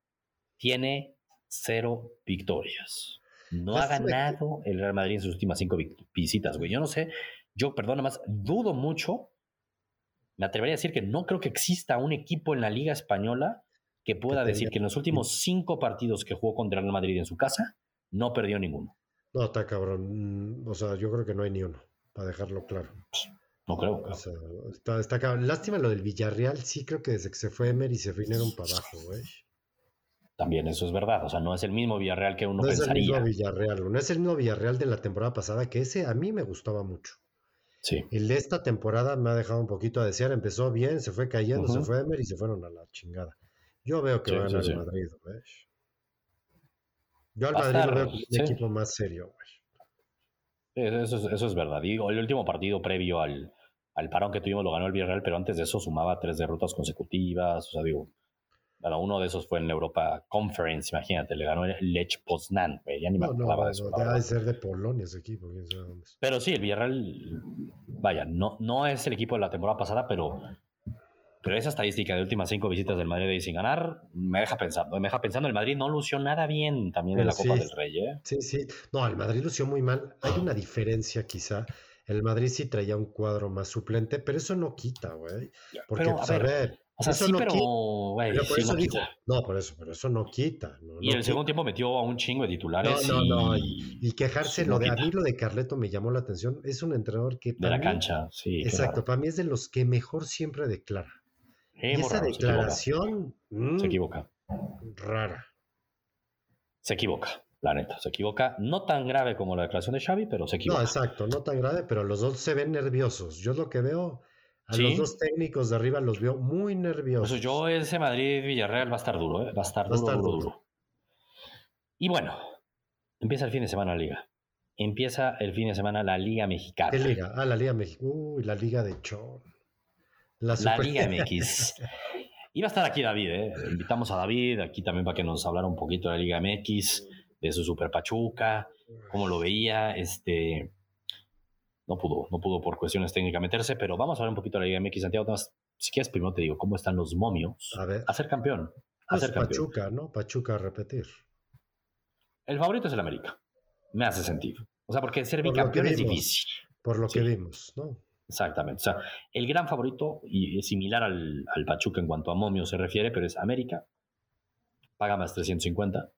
tiene cero victorias. No ha ganado el Real Madrid en sus últimas cinco visitas, güey. Yo no sé, yo, perdón, más, dudo mucho. Me atrevería a decir que no creo que exista un equipo en la Liga Española que pueda decir que en los últimos cinco partidos que jugó contra el Real Madrid en su casa, no perdió ninguno. No, está cabrón. O sea, yo creo que no hay ni uno, para dejarlo claro. No creo. O sea, está, está cabrón. Lástima lo del Villarreal, sí creo que desde que se fue Emery se vinieron para abajo, güey. También eso es verdad. O sea, no es el mismo Villarreal que uno pensaría. No es el mismo Villarreal. No es el mismo Villarreal de la temporada pasada, que ese a mí me gustaba mucho. Sí. El de esta temporada me ha dejado un poquito a desear. Empezó bien, se fue cayendo, se fue Emer y se fueron a la chingada. Yo veo que va a ganar el Madrid, ¿ves? Yo al Madrid lo veo como un equipo más serio, güey. Eso, eso, es verdad. Digo, el último partido previo al, al parón que tuvimos lo ganó el Villarreal, pero antes de eso sumaba tres derrotas consecutivas. O sea, digo, Bueno, uno de esos fue en la Europa Conference, imagínate, le ganó el Lech Poznan, ya ni me acordaba de eso. No, debe ser de Polonia ese equipo, quién sabe dónde Pero sí, el Villarreal, vaya, no, no es el equipo de la temporada pasada, pero, pero esa estadística de últimas cinco visitas del Madrid y sin ganar me deja pensando, me deja pensando, el Madrid no lució nada bien también en la Copa del Rey, ¿eh? Sí, sí, no, el Madrid lució muy mal, hay una diferencia quizá. El Madrid sí traía un cuadro más suplente, pero eso no quita, güey. Porque, pero, pues, a ver, o sea, sí, pero, güey, por eso no, no, por eso, pero eso no quita. y en el segundo tiempo metió a un chingo de titulares. No, no, no. Y, quejarse, lo de, a mí lo de Carleto me llamó la atención. Es un entrenador que. De la cancha, sí. Exacto, para mí es de los que mejor siempre declara. y esa declaración. Se equivoca. se equivoca. Rara. Se equivoca, la neta. Se equivoca. No tan grave como la declaración de Xavi, pero se equivoca. No, exacto, no tan grave, pero los dos se ven nerviosos. Yo lo que veo a los dos técnicos de arriba los vio muy nerviosos. Pues yo ese Madrid-Villarreal va a estar duro, ¿eh? va a estar, duro, duro, duro, Y bueno, empieza el fin de semana la liga. Empieza el fin de semana la Liga Mexicana. ¿Qué liga? Ah, la Liga Mexicana. Uy, la Liga de Chon. La, Liga (laughs) MX. Iba a estar aquí David, ¿eh? Invitamos a David aquí también para que nos hablara un poquito de la Liga MX, de su Super Pachuca, cómo lo veía. Este, no pudo, no pudo por cuestiones técnicas meterse, pero vamos a ver un poquito de la Liga MX Santiago. Si quieres, primero te digo, ¿cómo están los momios? A ver. A ser campeón. A pues Pachuca, ¿no? Pachuca a repetir. El favorito es el América. Me hace sentido. O sea, porque ser bicampeón es difícil. Por lo que vimos, ¿no? Exactamente. O sea, el gran favorito, y es similar al, al Pachuca en cuanto a momios se refiere, pero es América. Paga más 350.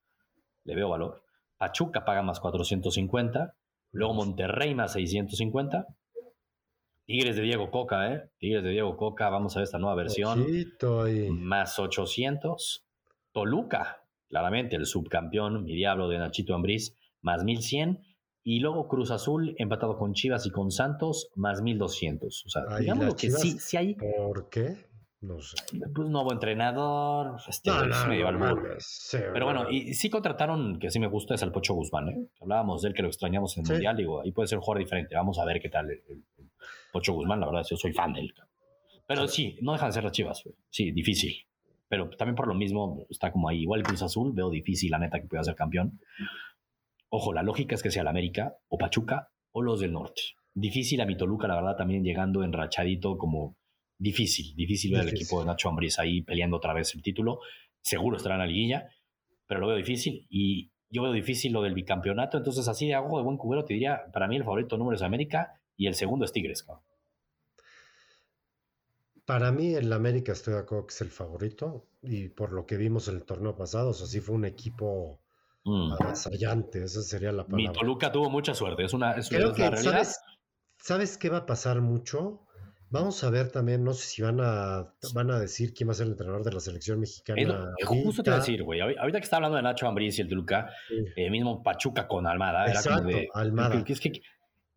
Le veo valor. Pachuca paga más 450 Luego Monterrey más 650. Tigres de Diego Coca, ¿eh? Tigres de Diego Coca, vamos a ver esta nueva versión. Más 800. Toluca, claramente el subcampeón, mi diablo de Nachito Ambriz, más 1100. Y luego Cruz Azul empatado con Chivas y con Santos, más 1200. O sea, digamos que sí, sí hay. ¿Por qué? No sé. Pues nuevo entrenador, este, medio Pero bueno, y, sí contrataron, que sí me gusta, es el Pocho Guzmán, ¿eh? Hablábamos de él que lo extrañamos en el Mundial, digo, ahí puede ser un jugador diferente. Vamos a ver qué tal el, Pocho Guzmán, la verdad, yo soy fan de él. Pero sí, no dejan de ser las chivas, sí, difícil. Pero también por lo mismo está como ahí. Igual Cruz Azul, veo difícil, la neta, que pueda ser campeón. Ojo, la lógica es que sea el América, o Pachuca, o los del norte. Difícil a mi Toluca, la verdad, también llegando enrachadito como difícil, difícil ver el equipo de Nacho Ambriz ahí peleando otra vez el título. Seguro estará en la liguilla, pero lo veo difícil y yo veo difícil lo del bicampeonato. Entonces, así de algo de buen cubero, te diría, para mí el favorito número es América y el segundo es Tigres. Para mí, el América estoy de acuerdo que es el favorito y por lo que vimos en el torneo pasado, o sea, sí fue un equipo mm. avasallante, esa sería la palabra. Mi Toluca tuvo mucha suerte, es una, es Creo que, ¿sabes, ¿Sabes qué va a pasar mucho? Vamos a ver también, no sé si van a, van a decir quién va a ser el entrenador de la selección mexicana. justo te iba a decir, güey. Ahorita que está hablando de Nacho Ambriz y el Toluca, eh, mismo Pachuca con Almada. Exacto, era como Almada. Es que,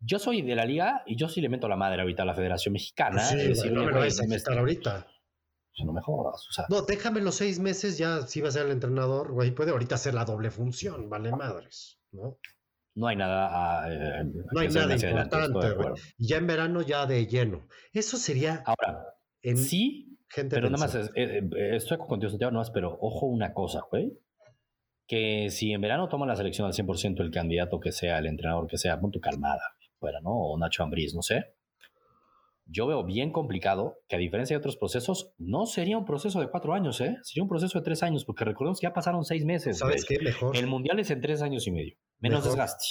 yo soy de la liga y yo sí le meto la madre ahorita a la Federación Mexicana. Sí, es decir, no me a estar ahorita. No me jodas. O sea. No, déjame los seis meses, ya sí va a ser el entrenador, güey. Puede ahorita hacer la doble función, vale madres, ¿no? No hay nada. Eh, no hay nada importante. Ya en verano ya de lleno. Eso sería. Ahora, en sí, gente pero nada más, eh, eh, estoy contigo, Santiago, nada más, pero ojo una cosa, güey. Que si en verano toma la selección al 100% el candidato que sea, el entrenador que sea, punto calmada, fuera, ¿no? O Nacho Ambriz, no sé. Yo veo bien complicado que a diferencia de otros procesos, no sería un proceso de cuatro años, ¿eh? Sería un proceso de tres años, porque recordemos que ya pasaron seis meses. ¿Sabes qué? Mejor. El mundial es en tres años y medio. Menos desgaste.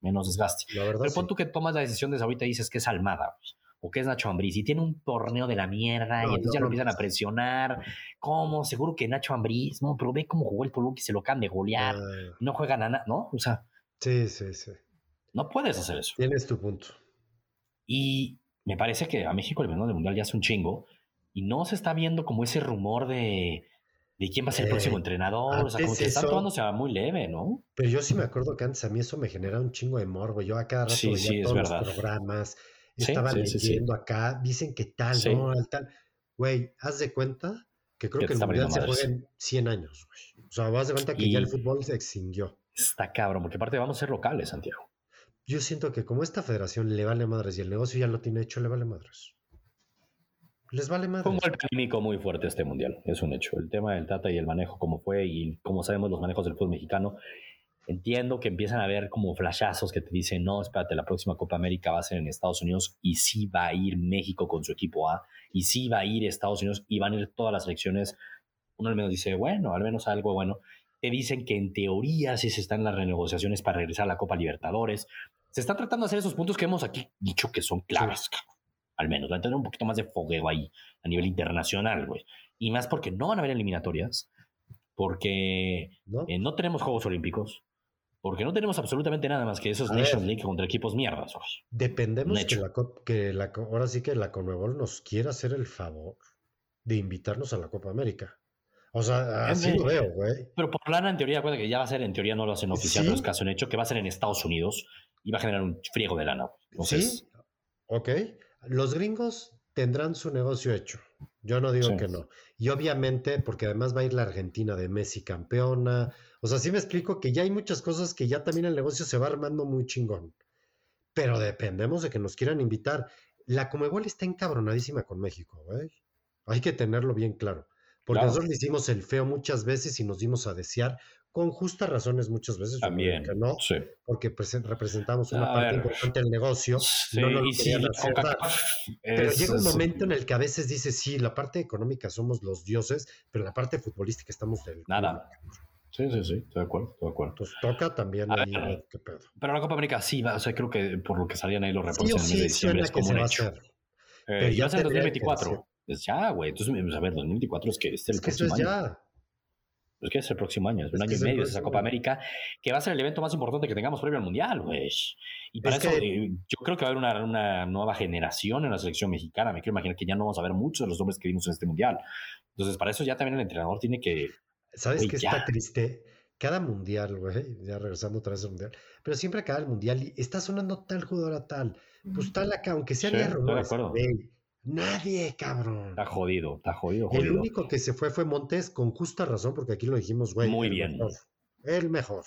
Menos desgaste. Pero pon tú que tomas la decisión de ahorita y dices que es Almada, o que es Nacho Ambriz, y tiene un torneo de la mierda, y entonces ya lo empiezan a presionar. ¿Cómo? Seguro que Nacho Ambriz, ¿no? Pero ve cómo jugó el Toluca y se lo can de golear. Ah. No juega nada, ¿no? O sea. Sí, sí, sí. No puedes hacer eso. Tienes tu punto. Y me parece que a México el menú del mundial ya es un chingo, y no se está viendo como ese rumor de de quién va a ser el próximo eh, entrenador. O sea, como que está tomando se va muy leve, ¿no? Pero yo sí me acuerdo que antes a mí eso me genera un chingo de morbo. Yo a cada rato sí, veía todos los programas, estaba leyendo acá, dicen que tal, ¿no? Tal. Güey, haz de cuenta que creo que, el mundial se juega en 100 años, güey. O sea, vas de cuenta que ya el fútbol se extinguió. Está cabrón, porque aparte vamos a ser locales, Santiago. Yo siento que como esta federación le vale madres y el negocio ya lo tiene hecho, le vale madres. Les vale más. Fue un golpe anímico muy fuerte este mundial, es un hecho. El tema del Tata y el manejo, como fue, y como sabemos los manejos del fútbol mexicano, entiendo que empiezan a ver como flashazos que te dicen, no, espérate, la próxima Copa América va a ser en Estados Unidos y sí va a ir México con su equipo A, y sí va a ir Estados Unidos y van a ir todas las selecciones. Uno al menos dice, bueno, al menos algo bueno. Te dicen que en teoría sí se están las renegociaciones para regresar a la Copa Libertadores. Se está tratando de hacer esos puntos que hemos aquí dicho que son claves, al menos. Va a tener un poquito más de fogueo ahí a nivel internacional, güey. Y más porque no van a haber eliminatorias, porque ¿No? Eh, no tenemos Juegos Olímpicos, porque no tenemos absolutamente nada más que esos Nations League contra equipos mierdas. Dependemos que, la, que la, ahora sí que la Conmebol nos quiera hacer el favor de invitarnos a la Copa América. O sea, así lo veo, güey. Pero por lana, en teoría, que ya va a ser, en teoría no lo hacen oficial, pero es caso en hecho, que va a ser en Estados Unidos y va a generar un friego de lana. Sí, ok. Los gringos tendrán su negocio hecho. Yo no digo que no. Y obviamente, porque además va a ir la Argentina de Messi campeona. O sea, sí me explico que ya hay muchas cosas que ya también el negocio se va armando muy chingón. Pero dependemos de que nos quieran invitar. La Comebol está encabronadísima con México, güey. Hay que tenerlo bien claro. Porque nosotros le hicimos el feo muchas veces y nos dimos a desear con justas razones muchas veces. También, ¿no? Sí. Porque representamos una parte importante del negocio. no lo Pero llega un momento en el que a veces dice, sí, la parte económica somos los dioses, pero la parte futbolística estamos del... Nada. Sí, sí, sí, estoy de acuerdo, estoy de acuerdo. Entonces toca también ahí qué pedo. Pero la Copa América sí va, o sea, creo que por lo que salían ahí los reportes en el de diciembre es como un hecho. Eh, pero ya va a 2024. Es ya, güey. Entonces, a ver, 2024 es que es el es que próximo año. Ya. Es que es el próximo año, es un año y medio de esa Copa América, que va a ser el evento más importante que tengamos previo al Mundial, güey. Y para eso eh, yo creo que va a haber una, una, nueva generación en la selección mexicana. Me quiero imaginar que ya no vamos a ver muchos de los hombres que vimos en este Mundial. Entonces, para eso ya también el entrenador tiene que... ¿Sabes qué está triste? Cada mundial, güey, ya regresando otra vez al mundial, pero siempre acaba el mundial y está sonando tal jugador a tal, pues tal acá, aunque sea sí, de acuerdo. Nadie, cabrón. Está jodido, está jodido, El único que se fue fue Montes, con justa razón, porque aquí lo dijimos, güey. Muy bien. el mejor.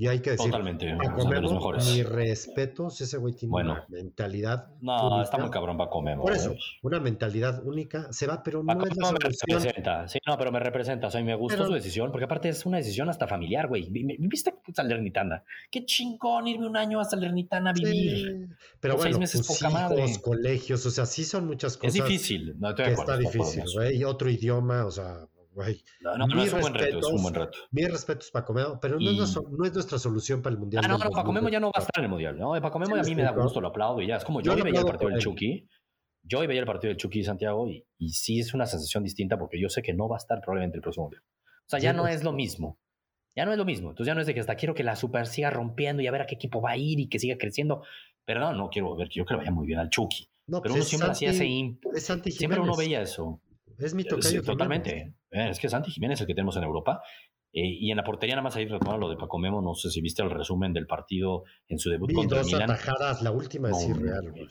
Y hay que decir, Totalmente, Paco los mejores. mi respeto, ese güey tiene una mentalidad. No, única. está muy cabrón Paco Memo. Por eso, una mentalidad única se va, pero Paco no es la me representa. Sí, no, pero me representa. O sea, me gustó pero... su decisión, porque aparte es una decisión hasta familiar, güey. ¿Viste Salernitana? Qué chingón irme un año a Salernitana a vivir. Sí. Pero bueno, seis meses poca hijos, madre. colegios, o sea, sí son muchas cosas. Es difícil, no te que Está difícil, güey. Otro idioma, o sea, güey. No, no, no es un buen reto, es un buen reto. Mis respetos, Paco Memo, pero no, y... es nuestra, no, es nuestra, solución para el Mundial. Ah, no, no, Paco Memo ya no va a estar en el Mundial, ¿no? Paco Memo sí, a mí me da gusto, lo aplaudo y ya. Es como yo, yo veía el partido del Chucky, yo veía el partido del Chucky Santiago y, y, sí es una sensación distinta porque yo sé que no va a estar probablemente el próximo Mundial. O sea, ya sí, no es lo mismo. Ya no es lo mismo. Entonces ya no es de que hasta quiero que la Super siga rompiendo y a ver a qué equipo va a ir y que siga creciendo. Pero no, no quiero ver, que le vaya muy bien al Chucky. No, pero pues uno siempre hacía ese... Siempre uno veía eso. Es mi tocayo. Sí, totalmente. Eh, es que Santi Jiménez el que tenemos en Europa. Eh, y en la portería, nada más ahí retomando lo de Paco Memo, no sé si viste el resumen del partido en su debut Vi contra dos Milan. atajadas, la última es no, irreal. Güey.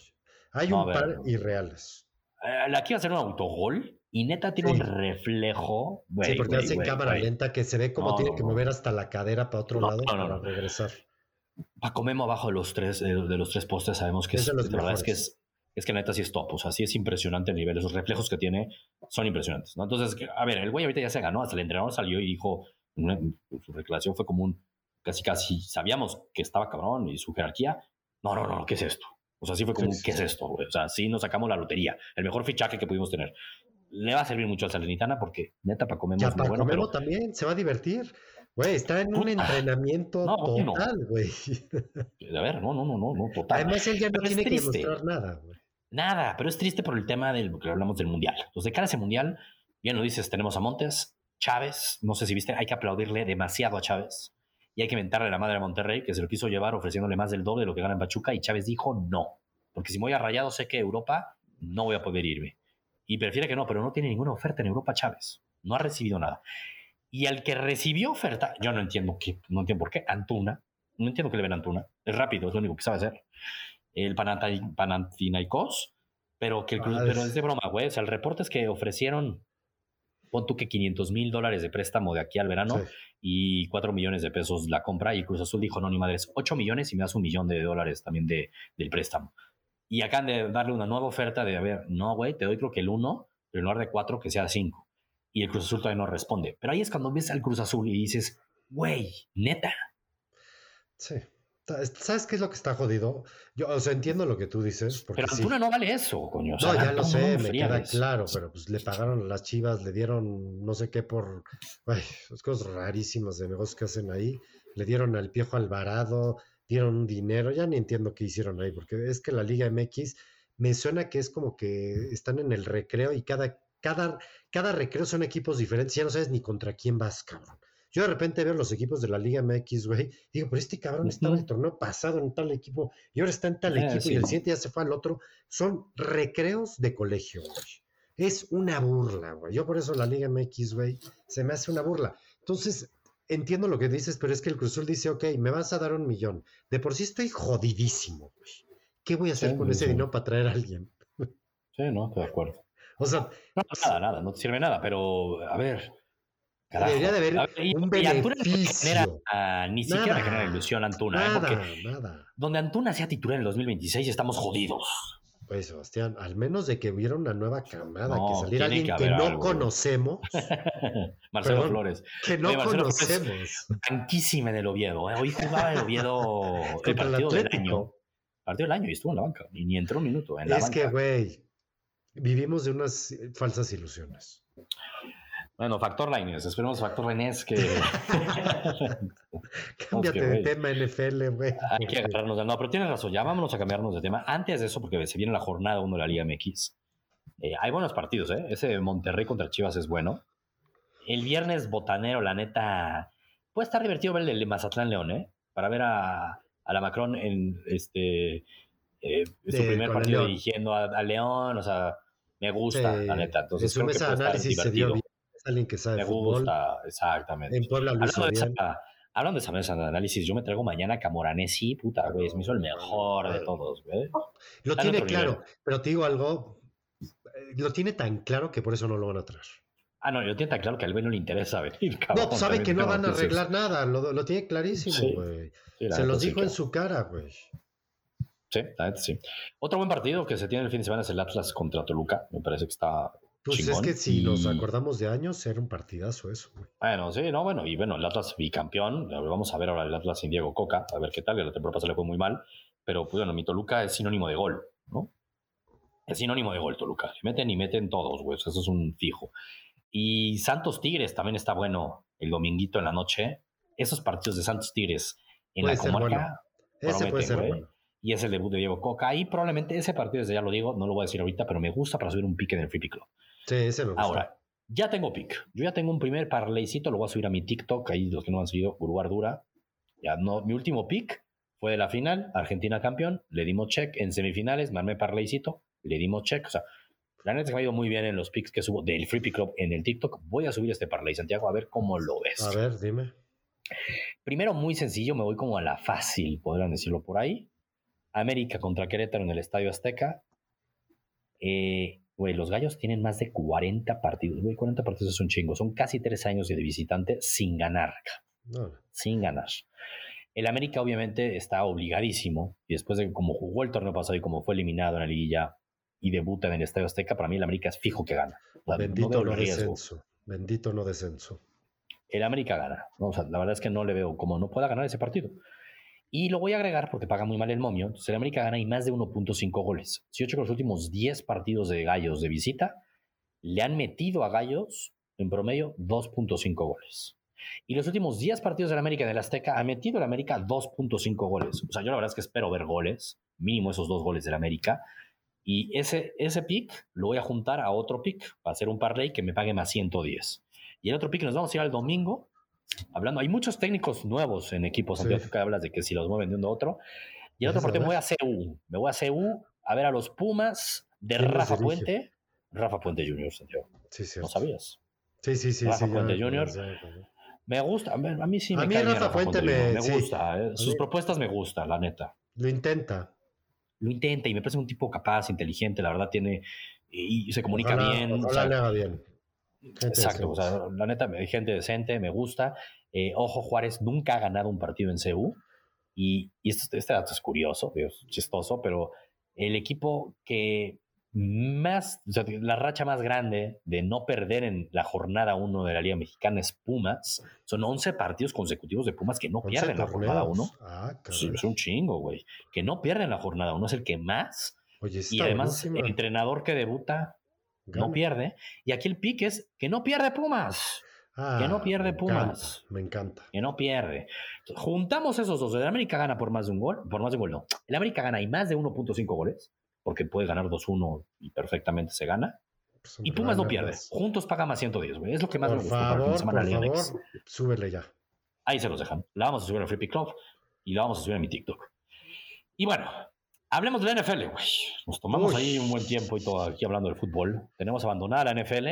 Hay no, un par irreales. Eh, aquí va a ser un autogol y neta tiene sí. un reflejo. Sí, porque hace cámara lenta que se ve como tiene que mover hasta la cadera para otro lado para regresar. Paco Memo abajo de los tres, de los tres postes, sabemos que es, es la verdad es que es es que neta sí es top, o sea, sí es impresionante el nivel, esos reflejos que tiene son impresionantes, ¿no? Entonces, a ver, el güey ahorita ya se ganó, hasta el entrenador salió y dijo, su declaración fue como un, casi casi sabíamos que estaba cabrón y su jerarquía, no, no, no, ¿qué es esto? O sea, sí fue como, ¿qué es esto, güey? O sea, sí nos sacamos la lotería, el mejor fichaje que pudimos tener. Le va a servir mucho al Salernitana porque neta para comer ya, para bueno, pero... también se va a divertir. Güey, está en un entrenamiento no, total, güey. No. A ver, no, no, no, no, no, total. Además, él ya no pero tiene que demostrar nada, güey. Nada, pero es triste por el tema del que hablamos del mundial. Entonces, de cara a ese mundial, bien lo dices, tenemos a Montes, Chávez, no sé si viste, hay que aplaudirle demasiado a Chávez y hay que mentarle la madre a Monterrey, que se lo quiso llevar ofreciéndole más del doble de lo que gana en Pachuca, y Chávez dijo no, porque si me voy a rayado sé que Europa no voy a poder irme. Y prefiere que no, pero no tiene ninguna oferta en Europa Chávez, no ha recibido nada. Y al que recibió oferta, yo no entiendo, qué, no entiendo por qué, Antuna, no entiendo que le ven Antuna, es rápido, es lo único que sabe hacer el Panathinaikos, pero que el club, pero es de broma, güey. O sea, el reporte es que ofrecieron, pon tú que 500 mil dólares de préstamo de aquí al verano sí. y 4 millones de pesos la compra. Y Cruz Azul dijo, no, ni madres, 8 millones y me das un millón de dólares también de, del préstamo. Y acaban de darle una nueva oferta de, a ver, no, güey, te doy creo que el 1, pero en lugar de 4, que sea 5. Y el Cruz Azul todavía no responde. Pero ahí es cuando ves al Cruz Azul y dices, güey, neta. Sí. ¿Sabes qué es lo que está jodido? Yo, o sea, entiendo lo que tú dices. pero Antuna no vale eso, coño. no, ya lo sé, me queda claro, pero pues le pagaron las chivas, le dieron no sé qué por. Ay, las cosas rarísimas de negocios que hacen ahí. Le dieron al Piejo Alvarado, dieron un dinero, ya ni entiendo qué hicieron ahí, porque es que la Liga MX me suena que es como que están en el recreo y cada, cada, cada recreo son equipos diferentes, ya no sabes ni contra quién vas, cabrón. Yo de repente veo los equipos de la Liga MX, güey, digo, pero este cabrón estaba en el torneo pasado en tal equipo y ahora está en tal ah, equipo y el siguiente ya se fue al otro. Son recreos de colegio, güey. Es una burla, güey. Yo por eso la Liga MX, güey, se me hace una burla. Entonces, entiendo lo que dices, pero es que el Cruzul dice, ok, me vas a dar un millón. De por sí estoy jodidísimo, güey. ¿Qué voy a hacer con ese dinero para traer a alguien? Sí, no, estoy de acuerdo. O sea, nada, nada, no te sirve nada, pero a ver, Debería de haber un beneficio. ni siquiera genera ilusión Antuna. ¿eh? Nada, nada. Donde Antuna sea titular en el 2026 estamos jodidos. Pues Sebastián, al menos de que hubiera una nueva camada, que saliera alguien que, no conocemos. (laughs) Marcelo Flores. Que no conocemos. Tranquísima en el Oviedo. ¿eh? Hoy jugaba el Oviedo (laughs) el partido del año. Partido del año y estuvo en la banca. Y ni entró un minuto. En la es que, güey, vivimos de unas falsas ilusiones. Bueno, Factor Lainez, esperemos Factor Lainez (laughs) que. Cámbiate de tema NFL, güey. Hay que agarrarnos de. No, pero tienes razón, ya vámonos a cambiarnos de tema. Antes de eso, porque se viene la jornada 1 de la Liga MX. Eh, hay buenos partidos, ¿eh? Ese Monterrey contra Chivas es bueno. El viernes botanero, la neta. Puede estar divertido ver el de Mazatlán León, ¿eh? Para ver a, a la Macron en este. Eh, su primer partido dirigiendo a, León, o sea, me gusta, la neta. Entonces, creo que puede análisis se dio bien alguien que sabe Me gusta, exactamente. En Puebla lo hablando, de esa, hablando de esa mesa de análisis, yo me traigo mañana a Camoranesi, puta, güey, es mi el mejor de todos, güey. Lo tiene claro, pero te digo algo, eh, lo tiene tan claro que por eso no lo van a traer. Ah, no, lo tiene tan claro que al güey no le interesa venir. Cabrón, no, sabe que no van a arreglar nada, lo, lo, tiene clarísimo, güey. Se los dijo en su cara, güey. Sí, la neta sí. Otro buen partido que se tiene el fin de semana es el Atlas contra Toluca. Me parece que está pues es que si nos acordamos de años, era un partidazo eso. Bueno, sí, no, bueno, y bueno, el Atlas bicampeón, vamos a ver ahora el Atlas sin Diego Coca, a ver qué tal, la temporada pasada le fue muy mal, pero pues, bueno, mi Toluca es sinónimo de gol, ¿no? Es sinónimo de gol Toluca, le meten y meten todos, güey, eso es un fijo. Y Santos Tigres también está bueno el dominguito en la noche. Esos partidos de Santos Tigres en la comarca. Ese puede ser bueno. Y es el debut de Diego Coca. Y probablemente ese partido, desde ya lo digo, no lo voy a decir ahorita, pero me gusta para subir un pique en el Free Club. Sí, ese me gusta. Ahora, ya tengo pick. Yo ya tengo un primer parlaycito, lo voy a subir a mi TikTok, ahí los que no han seguido, Gurú Ardura. Ya no, mi último pick fue de la final, Argentina campeón, le dimos check. En semifinales, me armé parlaycito, le dimos check. O sea, la neta se me ha ido muy bien en los picks que subo del Free Pick Club en el TikTok. Voy a subir este parlay, Santiago, a ver cómo lo ves. A ver, dime. Primero, muy sencillo, me voy como a la fácil, podrían decirlo por ahí. América contra Querétaro en el Estadio Azteca. Eh, Güey, los gallos tienen más de 40 partidos. Güey, 40 partidos es un chingo. Son casi tres años de visitante sin ganar. Sin ganar. El América obviamente está obligadísimo. Y después de cómo jugó el torneo pasado y como fue eliminado en la liguilla y debuta en el Estadio Azteca, para mí el América es fijo que gana. Bendito no, descenso. Bendito no descenso. El América gana. O sea, la verdad es que no le veo como no pueda ganar ese partido. Y lo voy a agregar porque paga muy mal el momio. Entonces, el América gana y más de 1.5 goles. Si yo checo los últimos 10 partidos de Gallos de visita, le han metido a Gallos en promedio 2.5 goles. Y los últimos 10 partidos del América en el Azteca ha metido el América 2.5 goles. O sea, yo la verdad es que espero ver goles, mínimo esos dos goles del América. Y ese, ese pick lo voy a juntar a otro pick para hacer un parlay que me pague más 110. Y el otro pick nos vamos a ir al domingo hablando, hay muchos técnicos nuevos en equipos, sí. que hablas de que si los mueven de uno a otro. Y el otro partido me voy a CU, me voy a CU a ver a los Pumas de Rafa Puente, Rafa Puente Jr., Santiago. Sí, sí. ¿No sabías? Sí, sí, sí. Rafa Puente Jr. Me gusta, a mí sí me a mí Rafa, Puente, me, me gusta, eh, sus propuestas me gustan, la neta. Lo intenta. Lo intenta y me parece un tipo capaz, inteligente, la verdad tiene y, se comunica bien. Ojalá bien. Exacto, o sea, la neta, gente decente, me gusta. Eh, ojo, Juárez nunca ha ganado un partido en CU. Y, este, dato es curioso, es chistoso, pero el equipo que más, o sea, la racha más grande de no perder en la jornada 1 de la Liga Mexicana es Pumas. Son 11 partidos consecutivos de Pumas que no pierden la jornada 1. Ah, es un chingo, güey. Que no pierden la jornada 1, es el que más. Oye, y además, el entrenador que debuta no pierde. Y aquí el pique es que no pierde Pumas. que no ah, pierde Pumas. me encanta. Que no pierde. Juntamos esos dos. El América gana por más de un gol. Por más de un gol, no. El América gana y más de 1.5 goles porque puede ganar 2-1 y perfectamente se gana. Pues, y Pumas no pierde. Juntos paga más 110, güey. Es lo que más me gusta semana por favor, súbele ya. Ahí se los dejan. La vamos a subir a Free Club y la vamos a subir a mi TikTok. Y bueno, hablemos de la NFL, güey. Nos tomamos ahí un buen tiempo y todo aquí hablando del fútbol. Tenemos abandonada la NFL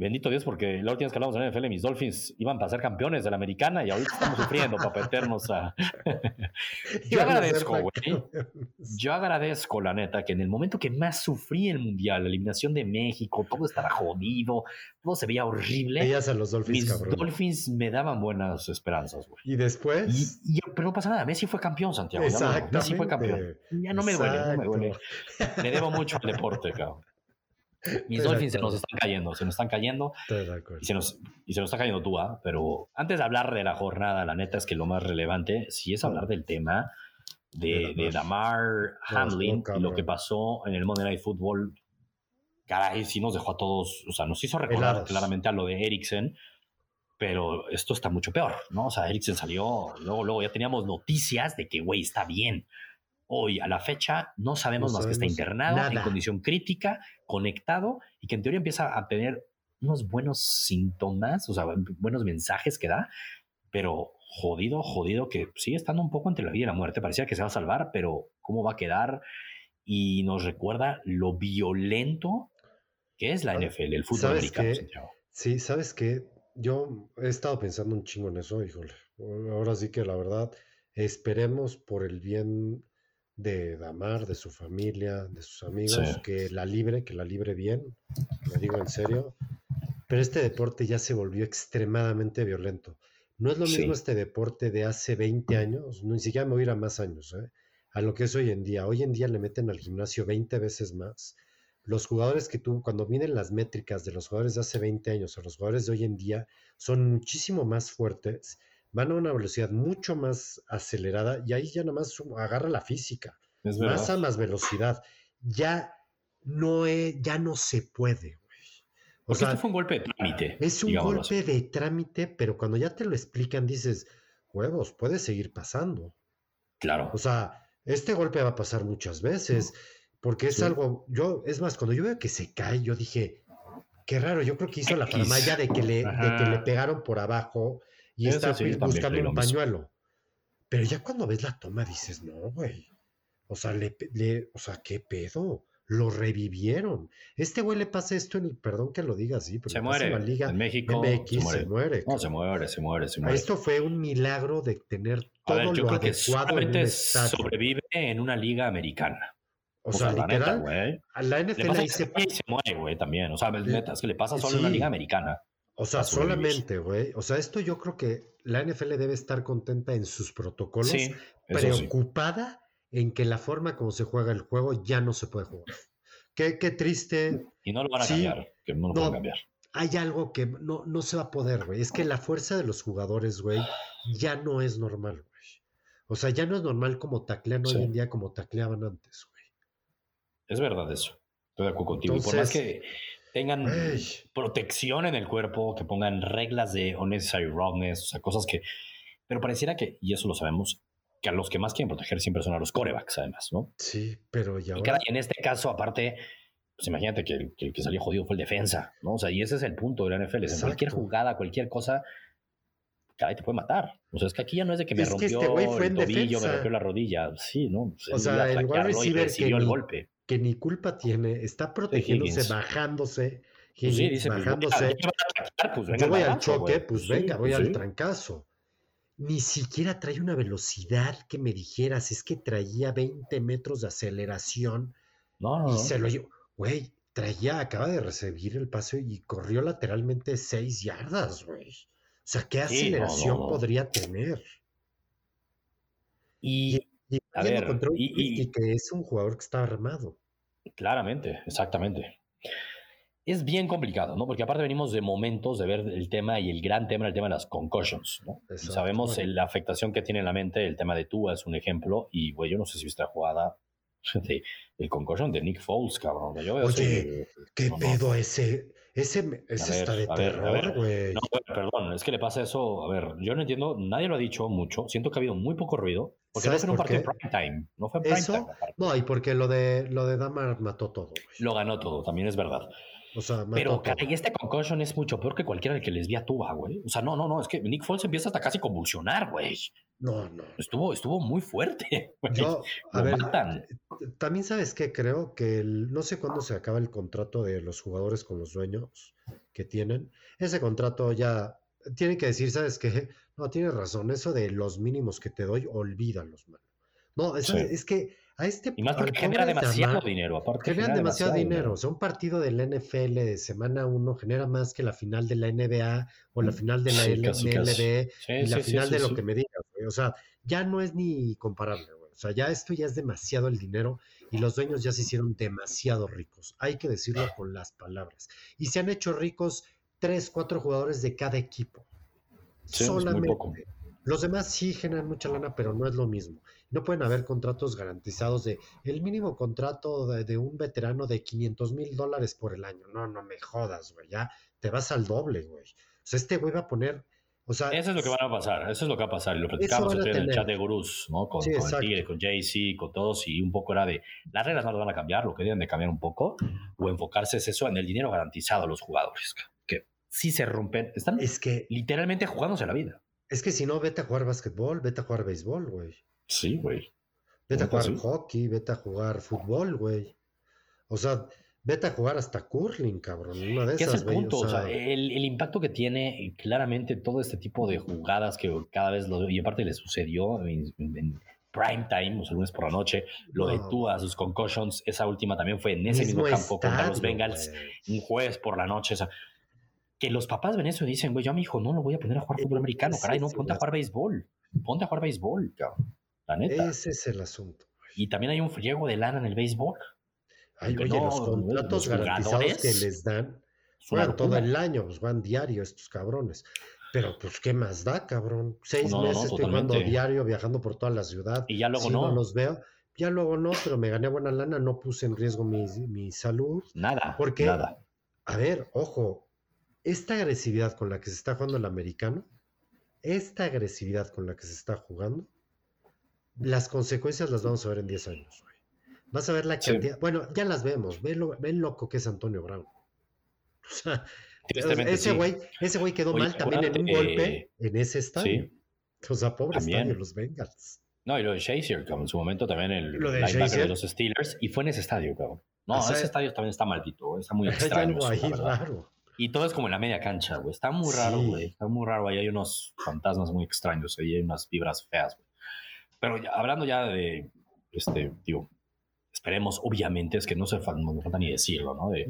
Bendito Dios, porque la última vez que hablamos en la NFL, mis Dolphins iban para ser campeones de la americana y ahorita estamos sufriendo (laughs) para meternos (laughs) a. Yo agradezco, güey. Yo agradezco, la neta, que en el momento que más sufrí el mundial, la eliminación de México, todo estaba jodido, todo se veía horrible. a los Dolphins, mis Dolphins me daban buenas esperanzas, güey. Y después. pero no pasa nada, Messi fue campeón, Santiago. Exactamente. Messi fue campeón. Ya no me duele, no me duele. Le debo mucho al deporte, cabrón. Mis Dolphins se nos están cayendo, se nos están cayendo. Y se nos, y se nos está cayendo tú, ¿ah? pero antes de hablar de la jornada, la neta es que lo más relevante sí es hablar del tema de, de Damar Hamlin y lo que pasó en el Monday Night Football. Caray, sí nos dejó a todos, o sea, nos hizo recordar claramente a lo de Eriksen, pero esto está mucho peor, ¿no? O sea, Eriksen salió, luego, luego ya teníamos noticias de que, güey, está bien hoy a la fecha no sabemos más que está internado en condición crítica, conectado y que en teoría empieza a tener unos buenos síntomas, o sea, buenos mensajes que da, pero jodido, jodido, que sigue estando un poco entre la vida y la muerte. Parecía que se va a salvar, pero ¿cómo va a quedar? Y nos recuerda lo violento que es la ah, NFL, el fútbol americano. Sí, sabes que yo he estado pensando un chingo en eso, híjole. Ahora sí que la verdad, esperemos por el bien de Damar, de su familia, de sus amigos, que la libre, que la libre bien, lo digo en serio. Pero este deporte ya se volvió extremadamente violento. No es lo mismo este deporte de hace 20 años, ni siquiera me voy a ir a más años, ¿eh? a lo que es hoy en día. Hoy en día le meten al gimnasio 20 veces más. Los jugadores que tú, cuando vienen las métricas de los jugadores de hace 20 años a los jugadores de hoy en día, son muchísimo más fuertes van a una velocidad mucho más acelerada y ahí ya nomás agarra la física. Es Masa más velocidad. Ya no, ya no se puede. O sea, esto fue un golpe de trámite. Es un golpe de trámite, pero cuando ya te lo explican dices, huevos, puede seguir pasando. Claro. O sea, este golpe va a pasar muchas veces, porque es algo, yo, es más, cuando yo veo que se cae, yo dije, qué raro, yo creo que hizo la farmaya de que le, de que le pegaron por abajo y está buscando un pañuelo. Pero ya cuando ves la toma dices, no, güey. O sea, le, o sea, qué pedo. Lo revivieron. Este güey le pasa esto en el, perdón que lo diga así, pero se muere. En, Liga en México se muere. No, se muere, se muere, se muere. Esto fue un milagro de tener todo ver, yo lo creo adecuado que en un sobrevive en una liga americana. O, sea, literal, la a la NFL se... se muere, güey, también. O sea, neta, es que le pasa solo en una liga americana. O sea, solamente, güey. O sea, esto yo creo que la NFL debe estar contenta en sus protocolos, preocupada en que la forma como se juega el juego ya no se puede jugar. Qué, qué triste. Y no lo van a cambiar, que no lo van a cambiar. Hay algo que no, no se va a poder, güey. Es que la fuerza de los jugadores, güey, ya no es normal, güey. O sea, ya no es normal como taclean hoy en día como tacleaban antes, güey. Es verdad eso. Estoy de acuerdo contigo. por más que tengan protección en el cuerpo, que pongan reglas de unnecessary roughness, o sea, cosas que... Pero pareciera que, y eso lo sabemos, que a los que más quieren proteger siempre son a los corebacks, además, ¿no? Sí, pero ya... Y, en este caso, aparte, pues imagínate que el, que salió jodido fue el defensa, ¿no? O sea, y ese es el punto de la NFL. En cualquier jugada, cualquier cosa, cada te puede matar. O sea, es que aquí ya no es de que me rompió este el tobillo, me rompió la rodilla. Sí, ¿no? O sea, el wide receiver que el golpe que ni culpa tiene, está protegiéndose, bajándose. Pues sí, dice, pues, bajándose. Pues, yo voy al choque, pues venga, voy al trancazo. Ni siquiera trae una velocidad que me dijeras, es que traía 20 metros de aceleración. No, no. Y se lo llevó. Güey, traía, acaba de recibir el paso y corrió lateralmente 6 yardas, güey. O sea, ¿qué aceleración podría tener? Y, A ver, y, y, que es un jugador que está armado. Claramente, exactamente. Es bien complicado, ¿no? Porque aparte venimos de momentos de ver el tema y el gran tema, el tema de las concussions, ¿no? Sabemos la afectación que tiene en la mente, el tema de Tua es un ejemplo, y, güey, yo no sé si viste la jugada de, el concussion de Nick Foles, cabrón. Yo Oye, ¿qué pedo ese? Ese, está de terror, güey. No, perdón, es que le pasa eso. A ver, yo no entiendo, nadie lo ha dicho mucho. Siento que ha habido muy poco ruido. Porque no fue un partido prime time. No fue prime time. No, y porque lo de, lo de Damar mató todo. Lo ganó todo, también es verdad. O sea, Pero, y este concussion es mucho peor que cualquiera del que les vi a Tuba, güey. O sea, no, no, no, es que Nick Foles empieza hasta casi convulsionar, güey. No, no. Estuvo, estuvo muy fuerte. (laughs) Yo, a ver, también sabes que creo que no sé cuándo se acaba el contrato de los jugadores con los dueños que tienen. Ese contrato ya tiene que decir, ¿sabes qué? (laughs) No, tienes razón, eso de los mínimos que te doy, olvídalos, mano. No, es que a este y más porque genera demasiado dinero, aparte. Generan demasiado, dinero. O sea, un partido del NFL de semana uno genera más que la final de la NBA o la mm, final de la MLB y la final de lo que me digas, O sea, ya no es ni comparable, güey. O sea, ya esto ya es demasiado el dinero y los dueños ya se hicieron demasiado ricos. Hay que decirlo con las palabras. Y se han hecho ricos tres, cuatro jugadores de cada equipo. Solamente. Los demás sí generan mucha lana, pero no es lo mismo. No pueden haber contratos garantizados de el mínimo contrato de, un veterano de 500 mil dólares por el año. No, no me jodas, güey. Ya te vas al doble, güey. O sea, este güey va a poner. O sea, eso es lo que van a pasar, eso es lo que va a pasar. Y lo platicamos en el chat de gurús, ¿no? Con, con el Tigre, con JC, con todos, y un poco era de las reglas no las van a cambiar, lo que deben de cambiar un poco, o enfocarse es eso en el dinero garantizado a los jugadores, que si se rompen, están es que, literalmente jugándose la vida. Es que si no, vete a jugar básquetbol, vete a jugar béisbol, güey. Sí, güey. Vete a jugar hockey, vete a jugar fútbol, güey. O sea, vete a jugar hasta curling, cabrón. Una de ¿Qué es el punto? O sea, el, impacto que tiene claramente todo este tipo de jugadas que cada vez lo. Y aparte le sucedió en, prime time, o sea, lunes por la noche. Lo de tú a sus concussions, esa última también fue en ese mismo, campo contra los Bengals, un jueves por la noche. O sea, que los papás ven eso y dicen, güey, yo a mi hijo no lo voy a poner a jugar fútbol americano, caray, no, ponte a jugar béisbol. Ponte a jugar béisbol, cabrón. Ese es el asunto. Y también hay un friego de lana en el béisbol. Ay, oye, los contratos garantizados que les dan juegan todo el año, pues van diario estos cabrones. Pero pues, ¿qué más da, cabrón? Seis meses estoy jugando diario, viajando por toda la ciudad. Y ya luego no. los veo. Ya luego no, pero me gané buena lana, no puse en riesgo mi, mi salud. Nada. Porque, nada. a ver, ojo, esta agresividad con la que se está jugando el americano, esta agresividad con la que se está jugando, las consecuencias las vamos a ver en 10 años. Vas a ver la cantidad. Bueno, ya las vemos. Ve lo, loco que es Antonio Brown. (laughs) O sea, ese güey ese güey quedó mal también en un golpe en ese estadio. O sea, pobre estadio, los Bengals. No, y lo de Shazier, en su momento también el lo de, de los Steelers, y fue en ese estadio, cabrón. No, ese estadio también está maldito, está muy extraño. Hay algo ahí raro. Y todo es como en la media cancha, güey. Está muy raro, güey. Está muy raro. Ahí hay unos fantasmas muy extraños. Ahí hay unas vibras feas, güey. Pero hablando ya de, este, digo, esperemos, obviamente, es que no se no falta ni decirlo, ¿no? De,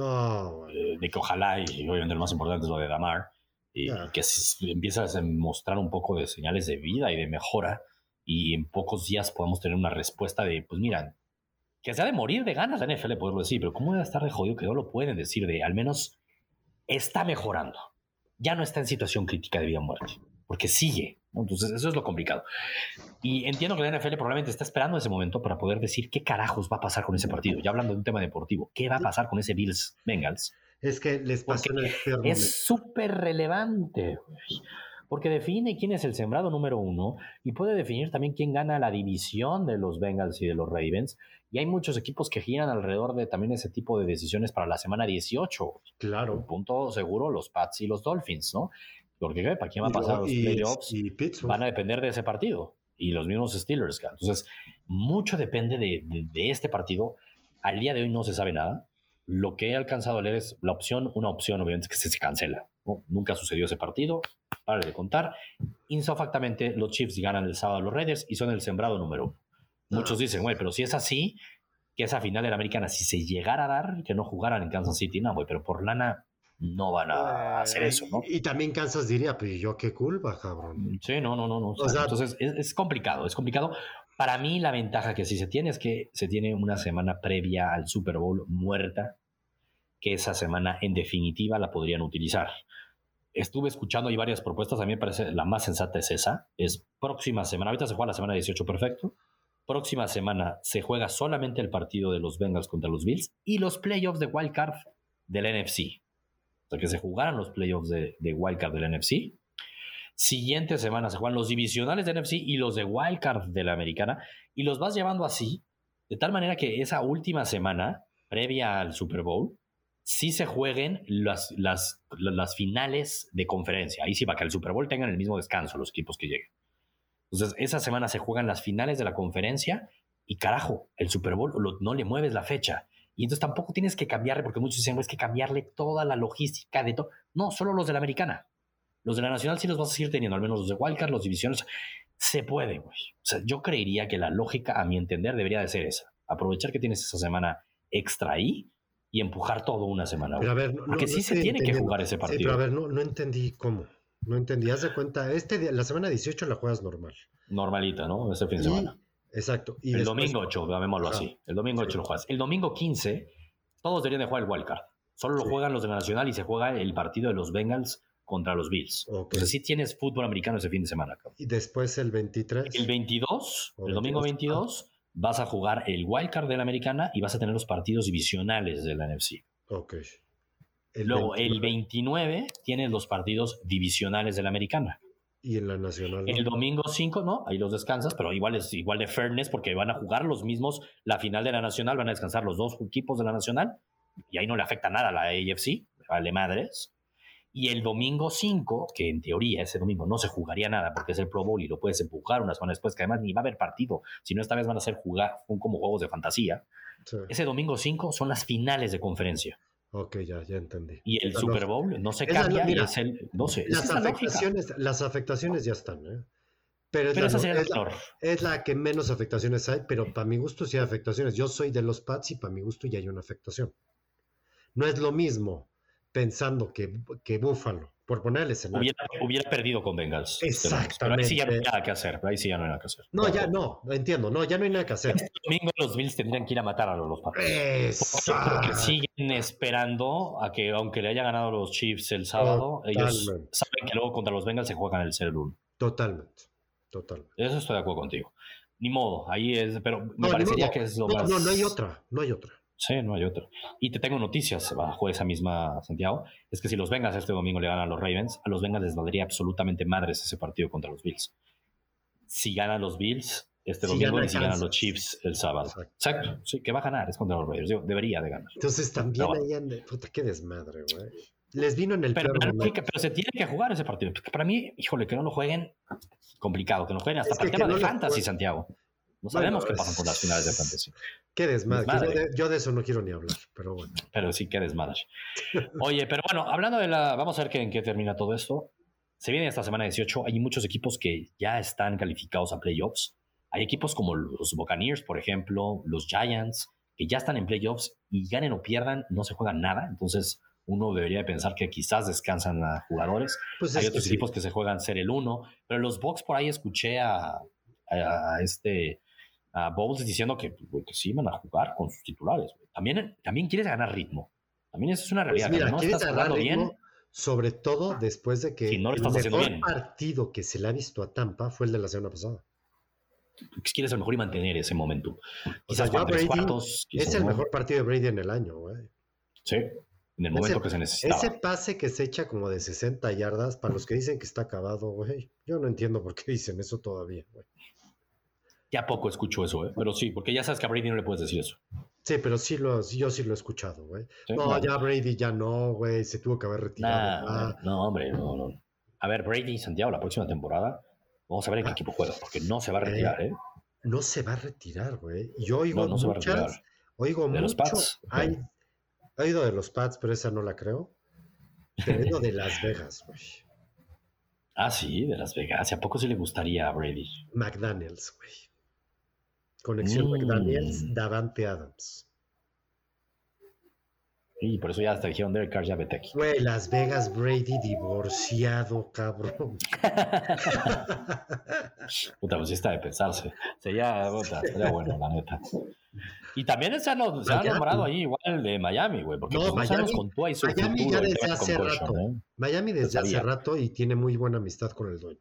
de, que ojalá, y obviamente lo más importante es lo de Damar, y que empiezas a mostrar un poco de señales de vida y de mejora, y en pocos días podamos tener una respuesta de, pues mira, que se ha de morir de ganas la NFL, poderlo decir, pero ¿cómo debe estar de jodido que no lo pueden decir? De al menos está mejorando. Ya no está en situación crítica de vida o muerte, porque sigue. Entonces, eso es lo complicado. Y entiendo que la NFL probablemente está esperando ese momento para poder decir qué carajos va a pasar con ese partido. Ya hablando de un tema deportivo, ¿qué va a pasar con ese Bills Bengals? Es que les pasó el Es súper relevante, porque define quién es el sembrado número uno y puede definir también quién gana la división de los Bengals y de los Ravens. Y hay muchos equipos que giran alrededor de también ese tipo de decisiones para la semana 18. Claro. punto seguro, los Pats y los Dolphins, ¿no? Porque ¿para quién va a pasar los playoffs? van a depender de ese partido. Y los mismos Steelers. Entonces, mucho depende de, este partido. Al día de hoy no se sabe nada. Lo que he alcanzado a leer es la opción, una opción obviamente que se, cancela. Nunca sucedió ese partido, para de contar. Insofactamente, los Chiefs ganan el sábado a los Raiders y son el sembrado número uno. Muchos ah. dicen, güey, pero si es así, que esa final de la americana, si se llegara a dar, que no jugaran en Kansas City, no, güey, pero por lana no van a hacer eso, ¿no? Y, también Kansas diría, pues yo qué culpa, cabrón. Sí, no, no, no, no. Entonces es, complicado, es complicado Para mí la ventaja que sí se tiene es que se tiene una semana previa al Super Bowl muerta, que esa semana en definitiva la podrían utilizar. Estuve escuchando ahí varias propuestas, a mí me parece la más sensata es esa, es próxima semana, ahorita se juega la semana 18 perfecto, próxima semana se juega solamente el partido de los Bengals contra los Bills y los playoffs de Wild Card del NFC. Sea, que se jugaran los playoffs de, de Wild Card del NFC Siguiente semana se juegan los divisionales de NFC y los de Wildcard de la americana y los vas llevando así, de tal manera que esa última semana, previa al Super Bowl, sí se jueguen las, las, las finales de conferencia. Ahí sí, para que el Super Bowl tengan el mismo descanso los equipos que lleguen. Entonces, esa semana se juegan las finales de la conferencia y carajo, el Super Bowl no le mueves la fecha. Y entonces tampoco tienes que cambiarle, porque muchos dicen, es que cambiarle toda la logística de todo. No, solo los de la americana. Los de la Nacional sí los vas a seguir teniendo, al menos los de Wildcard, los divisiones. Se puede, güey. O sea, yo creería que la lógica, a mi entender, debería de ser esa. Aprovechar que tienes esa semana extra ahí y empujar todo una semana. Pero a ver, no, Porque sí se tiene que jugar ese partido. Sí, pero a ver, no, entendí cómo. No entendí. Haz de cuenta, este, la semana 18 la juegas normal. Normalita, ¿no? Ese fin de semana. Exacto. Y el domingo 8, llamémoslo así. El domingo 8 lo juegas. El domingo 15, todos deberían de jugar el wildcard. Solo lo juegan los de la Nacional y se juega el partido de los Bengals contra los Bills. Entonces sí tienes fútbol americano ese fin de semana. Y después el 23. El 22, el domingo 22, vas a jugar el wild card de la americana y vas a tener los partidos divisionales de la NFC. Ok. Luego, el 29 tienes los partidos divisionales de la americana. Y en la nacional. El domingo 5, no, ahí los descansas, pero igual es igual de fairness porque van a jugar los mismos la final de la nacional, van a descansar los dos equipos de la nacional y ahí no le afecta nada a la AFC, vale madres. Y el domingo 5, que en teoría ese domingo no se jugaría nada porque es el Pro Bowl y lo puedes empujar una semana después, que además ni va a haber partido, sino esta vez van a ser jugar como juegos de fantasía. Ese domingo 5 son las finales de conferencia. Ok, ya, ya entendí. Y el Super Bowl no se cambia y es el 12. Las afectaciones, las afectaciones ya están, ¿eh? Pero, es, la, es, la, que menos afectaciones hay, pero para mi gusto sí hay afectaciones. Yo soy de los Pats y para mi gusto ya hay una afectación. No es lo mismo pensando que, que Buffalo, por ponerle escenario. Hubiera, perdido con Bengals. Exactamente. Pero ahí sí ya no hay nada que hacer. Ahí sí ya no hay nada que hacer. No, ya no, entiendo. No, ya no hay nada que hacer. Este domingo los Bills tendrían que ir a matar a los Pats. Porque siguen esperando a que, aunque le haya ganado los Chiefs el sábado, ellos saben que luego contra los Bengals se juegan el 0-1. Totalmente. Totalmente. Eso estoy de acuerdo contigo. Ni modo, ahí es, pero me parecería que es lo más. No, no hay otra, no hay otra. Sí, no hay otro. Y te tengo noticias bajo esa misma, Santiago. Es que si los Bengals este domingo le ganan a los Ravens, a los Bengals les valdría absolutamente madres ese partido contra los Bills. Si ganan los Bills este domingo y si ganan los Chiefs el sábado. Exacto. Sí, que va a ganar, es contra los Ravens. debería de ganar. Entonces también ahí Puta, qué desmadre, güey. Les vino en el pero, pero, se tiene que jugar ese partido. Para mí, híjole, que no lo jueguen, complicado. Que no jueguen hasta para el tema de fantasy, Santiago. No sabemos qué pasa con las finales de fantasy. Qué desmadre. Yo, de, eso no quiero ni hablar, pero bueno. Pero sí, qué desmadre. (laughs) Oye, pero bueno, hablando de la. Vamos a ver en qué termina todo esto. Se viene esta semana 18. Hay muchos equipos que ya están calificados a playoffs. Hay equipos como los Buccaneers, por ejemplo, los Giants, que ya están en playoffs y ganen o pierdan, no se juegan nada. Entonces, uno debería pensar que quizás descansan a jugadores. Pues Hay otros equipos que se juegan ser el uno. Pero los Bucks por ahí escuché a, a este a Bowles diciendo que, que, sí van a jugar con sus titulares. También, también quieres ganar ritmo. También eso es una pues realidad. no estás jugando bien. Sobre todo después de que no el mejor partido que se le ha visto a Tampa fue el de la semana pasada. Quieres a lo mejor y mantener ese momento. Quizás es el mejor partido de Brady en el año, güey. Sí, en el momento que se necesita. Ese pase que se echa como de 60 yardas, para los que dicen que está acabado, güey. Yo no entiendo por qué dicen eso todavía, güey. Ya poco escucho eso, ¿eh? pero sí, porque ya sabes que a Brady no le puedes decir eso. Sí, pero sí lo, yo sí lo he escuchado, güey. No, ya Brady ya no, güey, se tuvo que haber retirado. no, hombre, no, no. A ver, Brady Santiago, la próxima temporada, vamos a ver en qué ah. equipo juega, porque no se va a retirar, ¿eh? No se va a retirar, güey. Yo oigo no, muchas, oigo de los Pats. Hay, he oído de los Pats, pero esa no la creo. He oído de Las Vegas, güey. (laughs) Ah, sí, de Las Vegas. ¿A poco sí le gustaría a Brady? McDaniels, güey. Conexión McDaniels, mm. Davante Adams. Y por eso ya hasta dijeron Derek Carr ya vete aquí. Güey, Las Vegas Brady divorciado, cabrón. (laughs) puta, pues sí está de pensarse. Sería, puta, sería bueno, la neta. Y también se ha, se ha nombrado ahí igual de Miami, güey, porque no, pues, Miami, con y su Miami ya desde hace rato. ¿eh? Miami desde hace rato y tiene muy buena amistad con el dueño.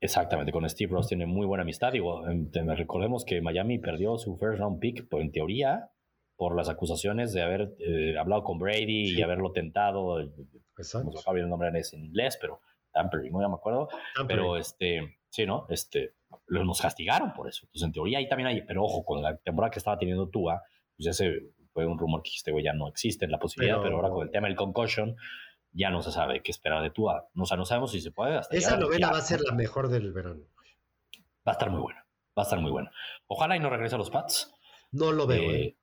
Exactamente, con Steve Ross tiene muy buena amistad. Digo, recordemos que Miami perdió su first round pick, pero en teoría, por las acusaciones de haber eh, hablado con Brady y haberlo tentado. Exacto. No el nombre en inglés, pero tampering, no ya me acuerdo. Pero este, sí, ¿no? Este, nos castigaron por eso. Entonces, en teoría ahí también hay, pero ojo, con la temporada que estaba teniendo Tua, pues ese fue un rumor que este güey ya no existe en la posibilidad, pero, ahora con el tema del concussion, ya no se sabe qué esperar de Tua. O sea, no sabemos si se puede. Esa novela va a ser la mejor del verano. Va a estar muy buena. Va a estar muy buena. Ojalá y no regrese a los Pats. No lo veo. Eh, ¿eh?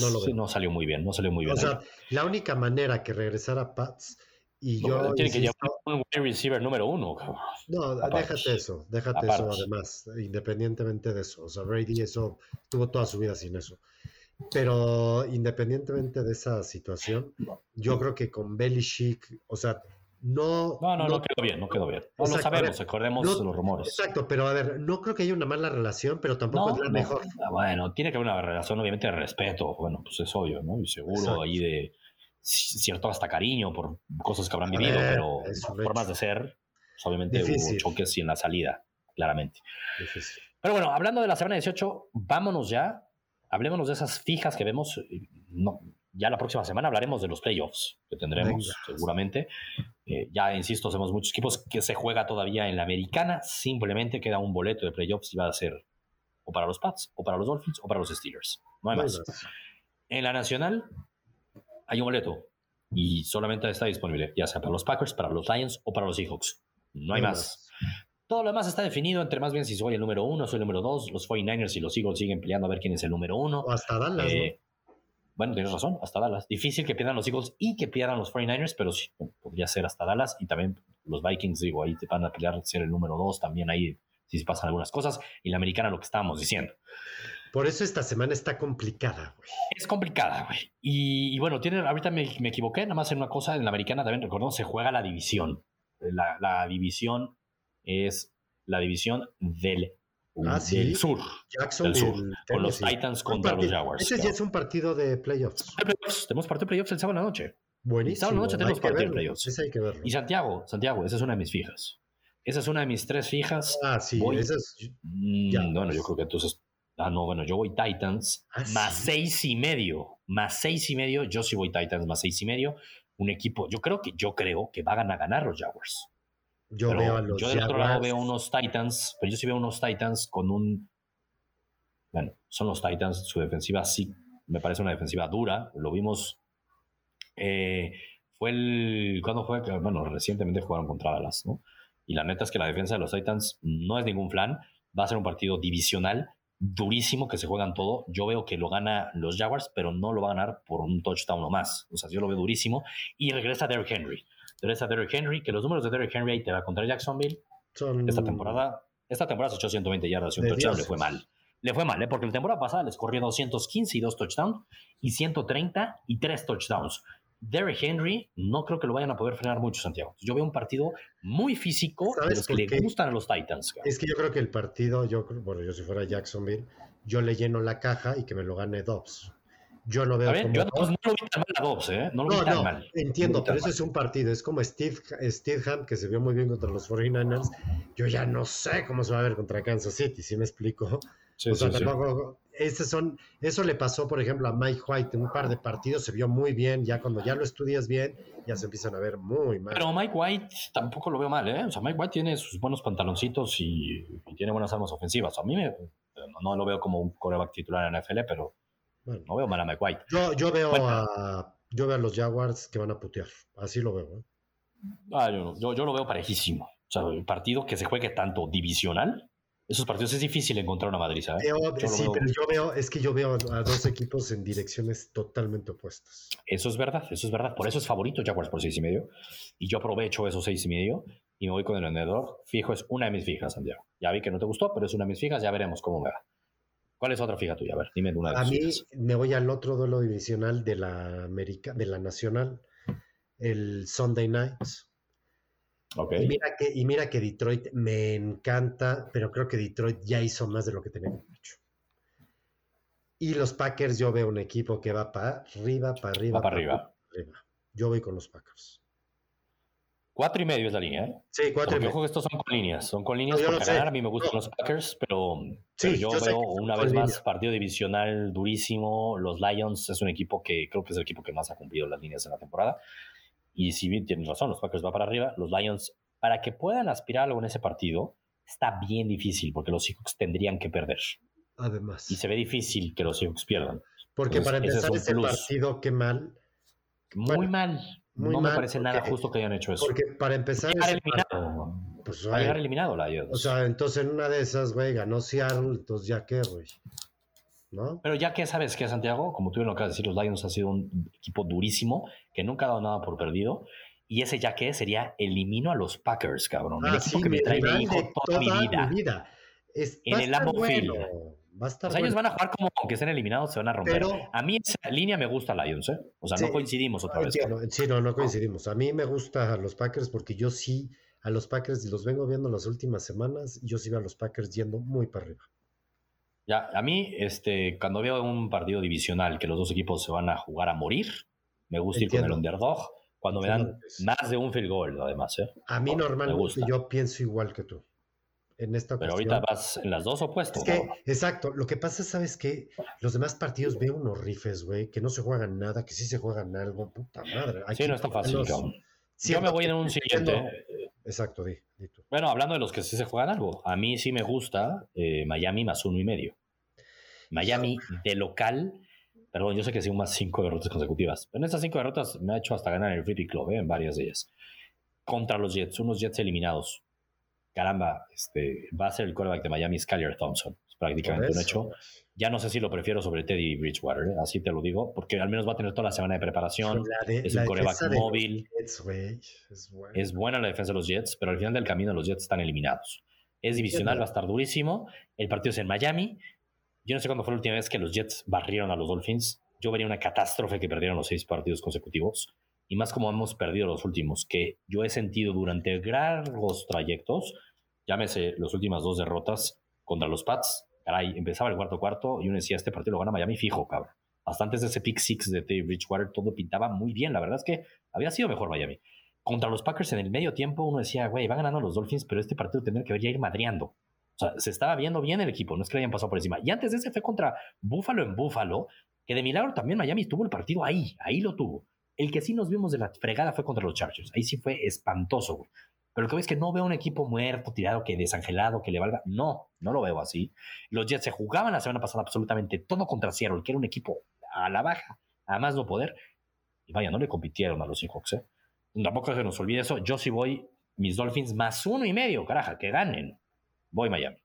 No lo veo. no salió muy bien, no salió muy bien. O sea, la única manera que regresara a Pats y yo. tiene que llevar un receiver número uno. No, déjate eso, déjate eso además, independientemente de eso. O sea, Brady eso tuvo toda su vida sin eso. Pero independientemente de esa situación, yo creo que con Belichick, o sea, no. No, no, no, quedó bien, no quedó bien. No lo sabemos, recordemos los rumores. Exacto, pero a ver, no creo que haya una mala relación, pero tampoco es la mejor. Ah, bueno, tiene que haber una relación, obviamente, de respeto. Bueno, pues es obvio, ¿no? Y seguro ahí de cierto hasta cariño por cosas que habrán vivido, pero formas de ser, pues, obviamente hubo choques y en la salida, claramente. Pero bueno, hablando de la semana 18, vámonos ya, hablémonos de esas fijas que vemos. No, ya la próxima semana hablaremos de los playoffs que tendremos seguramente. Eh, ya insisto, hacemos muchos equipos que se juega todavía en la americana. Simplemente queda un boleto de playoffs y va a ser o para los Pats, o para los Dolphins, o para los Steelers. No hay más. En la nacional hay un boleto y solamente está disponible, ya sea para los Packers, para los Lions o para los Seahawks. No hay más. Todo lo demás está definido entre más bien si soy el número uno, soy el número dos. Los 49ers y los Eagles siguen peleando a ver quién es el número uno. O hasta Dallas. Eh, bueno, tienes razón, hasta Dallas. Difícil que pierdan los Eagles y que pierdan los 49ers, pero sí, podría ser hasta Dallas. Y también los Vikings, digo, ahí te van a pelear ser el número dos también ahí, si se pasan algunas cosas. Y la americana, lo que estábamos diciendo. Por eso esta semana está complicada, güey. Es complicada, güey. Y, bueno, tiene, ahorita me, equivoqué, nada más en una cosa, en la americana también, recordemos, se juega la división. La, división es la división del, ah, sur. Jackson del sur. con los Titans contra los Jaguars. Ese ya es un partido de playoffs. Tenemos partido de playoffs el sábado en la noche. Buenísimo. El sábado en la noche tenemos partido de playoffs. Ese hay que verlo. Y Santiago, Santiago, esa es una de mis fijas. Esa es una de mis tres fijas. Ah, sí, esa es. Mm, bueno, yo creo que entonces Ah, no, bueno, yo voy Titans ah, más seis y medio. Más seis y medio. Yo sí voy Titans más seis y medio. Un equipo, yo creo que, yo creo que van a ganar los Jaguars. Yo veo a los Yo del otro lado veo unos Titans, pero yo sí veo unos Titans con un. Bueno, son los Titans, su defensiva sí me parece una defensiva dura. Lo vimos. Eh, fue el. ¿Cuándo fue? Bueno, recientemente jugaron contra Dallas, ¿no? Y la neta es que la defensa de los Titans no es ningún flan. Va a ser un partido divisional durísimo que se juegan todo. Yo veo que lo gana los Jaguars, pero no lo va a ganar por un touchdown o más. O sea, yo lo veo durísimo. Y regresa Derrick Henry. Regresa Derrick Henry, que los números de Derrick Henry ahí te va contra Jacksonville. Esta temporada, esta temporada se echó 120 yardas y un touchdown, le fue mal. Le fue mal, ¿eh? porque la temporada pasada les corrió 215 y dos touchdowns y 130 y tres touchdowns. Derrick Henry no creo que lo vayan a poder frenar mucho, Santiago. Yo veo un partido muy físico de los que le gustan a los Titans. Es que yo creo que el partido, yo bueno, yo si fuera Jacksonville, yo le lleno la caja y que me lo gane Dobbs. Yo lo veo como... Yo no, lo vi tan mal a Dobbs, ¿eh? No lo vi tan mal. Entiendo, pero eso es un partido. Es como Steve, Steve Ham, que se vio muy bien contra los 49ers. Yo ya no sé cómo se va a ver contra Kansas City, si me explico. o sea, tampoco, son, eso le pasó, por ejemplo, a Mike White en un par de partidos, se vio muy bien, ya cuando ya lo estudias bien, ya se empiezan a ver muy mal. Pero Mike White tampoco lo veo mal, ¿eh? O sea, Mike White tiene sus buenos pantaloncitos y, tiene buenas armas ofensivas. A mí me, no, lo veo como un coreback titular en la NFL, pero no veo mal a Mike White. Yo, yo veo a yo veo a los Jaguars que van a putear, así lo veo. ¿eh? Ah, yo, yo, yo lo veo parejísimo. O sea, el partido que se juegue tanto divisional esos partidos es difícil encontrar una Madrid, ¿sabes? sí, pero yo veo, es que yo veo a dos equipos en direcciones totalmente opuestas. Eso es verdad, eso es verdad. Por eso es favorito Jaguars por seis y medio. Y yo aprovecho esos seis y medio y me voy con el vendedor. Fijo, es una de mis fijas, Santiago. Ya vi que no te gustó, pero es una de mis fijas, ya veremos cómo me va. ¿Cuál es otra fija tuya? A ver, dime una de A mí me voy al otro duelo divisional de la América, de la Nacional, el Sunday Night. Okay. Y, mira que, y mira que Detroit me encanta, pero creo que Detroit ya hizo más de lo que tenía hecho. Y los Packers, yo veo un equipo que va para arriba, para arriba. para arriba. arriba. Yo voy con los Packers. Cuatro y medio es la línea, ¿eh? Sí, cuatro y medio. Ojo que estos son con líneas, son con líneas no, ganar. A mí me gustan los Packers, pero, sí, yo, veo una vez más partido divisional durísimo. Los Lions es un equipo que creo que es el equipo que más ha cumplido las líneas en la temporada. Y si bien tienen razón, los Packers van para arriba, los Lions, para que puedan aspirar algo en ese partido, está bien difícil porque los Seahawks tendrían que perder. Además. Y se ve difícil que los Seahawks pierdan. Porque para empezar ese, partido, qué mal. Muy mal no me parece nada justo que hayan hecho eso. Porque para empezar. Va eliminado. Pues, va a llegar eliminado la O sea, entonces en una de esas, güey, ganó Seattle, entonces ya qué, güey. ¿No? Pero ya que sabes que Santiago, como tú bien lo acabas de decir, los Lions ha sido un equipo durísimo que nunca ha dado nada por perdido. Y ese ya que sería elimino a los Packers, cabrón. el ah, equipo que me trae de hijo toda, mi vida. Mi vida. en el Lambo bueno. Va ellos van a jugar como aunque estén eliminados, se van a romper. a mí esa línea me gusta Lions, ¿eh? O sea, no coincidimos otra vez. sí, no, no coincidimos. A mí me gusta a los Packers porque yo sí a los Packers los vengo viendo las últimas semanas y yo sí veo a los Packers yendo muy para arriba. Ya, a mí, este, cuando veo un partido divisional que los dos equipos se van a jugar a morir, me gusta ir con el underdog cuando me dan más de un field goal, además. ¿eh? A mí normalmente yo pienso igual que tú en esta Pero ahorita vas en las dos opuestos. Exacto. Lo que pasa, ¿sabes que Los demás partidos veo unos rifes, güey, que no se juegan nada, que sí se juegan algo. Puta madre. sí, no está fácil, Yo me voy en un siguiente. Exacto, di, Bueno, hablando de los que sí se juegan algo, a mí sí me gusta eh, Miami más uno y medio. Miami de local, perdón, yo sé que sí, más cinco derrotas consecutivas, pero en estas cinco derrotas me ha hecho hasta ganar el Free Club, eh, en varias de ellas. Contra los Jets, unos Jets eliminados caramba, este, va a ser el quarterback de Miami Skyler Thompson. Es prácticamente un hecho. Ya no sé si lo prefiero sobre Teddy Bridgewater, ¿eh? así te lo digo, porque al menos va a tener toda la semana de preparación. es un quarterback móvil. es, buena la defensa de los Jets, pero al final del camino los Jets están eliminados. Es divisional, va a estar durísimo. El partido es en Miami. Yo no sé cuándo fue la última vez que los Jets barrieron a los Dolphins. Yo vería una catástrofe que perdieron los seis partidos consecutivos y más como hemos perdido los últimos, que yo he sentido durante largos trayectos, llámese las últimas dos derrotas contra los Pats, caray, empezaba el cuarto cuarto y uno decía, este partido lo gana Miami fijo, cabrón. Hasta antes de ese pick six de Dave Bridgewater, todo pintaba muy bien. La verdad es que había sido mejor Miami. Contra los Packers en el medio tiempo, uno decía, güey, va ganando los Dolphins, pero este partido tendría que ir madreando. O sea, se estaba viendo bien el equipo, no es que le hayan pasado por encima. Y antes de ese fue contra Buffalo en Buffalo, que de milagro también Miami tuvo el partido ahí, ahí lo tuvo. El que sí nos vimos de la fregada fue contra los Chargers. Ahí sí fue espantoso, güey. Pero lo que ves es que no veo un equipo muerto, tirado, que desangelado, que le valga. No, no lo veo así. Los Jets se jugaban la semana pasada absolutamente todo contra Seattle, que era un equipo a la baja, a más no poder. Y vaya, no le compitieron a los Seahawks, ¿eh? Tampoco se nos olvide eso. Yo sí voy, mis Dolphins más uno y medio, caraja, que ganen. Voy Miami.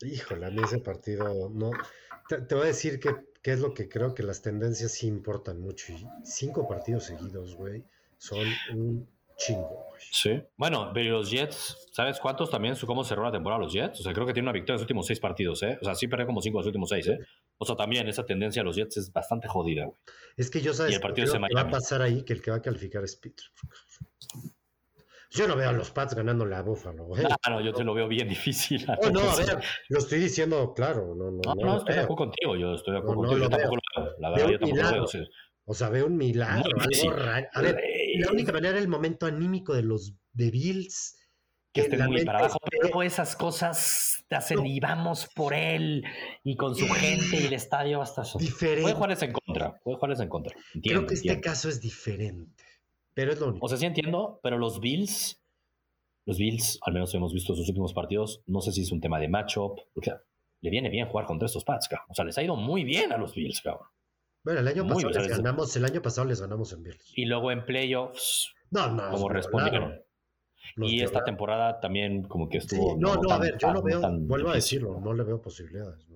Híjole, a mí ese partido no. te voy a decir que ¿Qué es lo que creo que las tendencias sí importan mucho. Y cinco partidos seguidos, güey, son un chingo, güey. Sí. Bueno, pero los Jets, ¿sabes cuántos también? ¿Cómo cerró la temporada los Jets? O sea, creo que tiene una victoria en los últimos seis partidos, ¿eh? O sea, sí perdió como cinco en los últimos seis, ¿eh? O sea, también esa tendencia de los Jets es bastante jodida, güey. Es que yo sabes y el partido se va a pasar ahí que el que va a calificar es Peter. Yo no veo a los Pats ganando la Búfalo, güey. No, yo te lo veo bien (laughs) difícil. No, no, a ver, lo estoy diciendo claro. No, no, no, no estoy de acuerdo contigo. Yo estoy de acuerdo contigo. Yo tampoco lo veo. La verdad, yo tampoco lo veo. O sea, veo un milagro, algo raro. A ver, la única manera el momento anímico de los de Bills. Que estén muy para abajo, pero esas cosas te hacen y vamos por él y con su gente y el estadio hasta diferente. Puede jugarles en contra, puede jugarles en contra. Entiendo, Creo que este caso es diferente. Pero es lo único. O sea, sí entiendo, pero los Bills, los Bills, al menos hemos visto sus últimos partidos, no sé si es un tema de matchup, le viene bien jugar contra estos Pats, cabrón. O sea, les ha ido muy bien a los Bills, cabrón. Bueno, el año pasado les ganamos, el año pasado les ganamos en Bills. Y luego en playoffs, no, no, como respondieron. y esta temporada también como que estuvo... no, no, a ver, yo no veo, vuelvo a decirlo, no le veo posibilidades.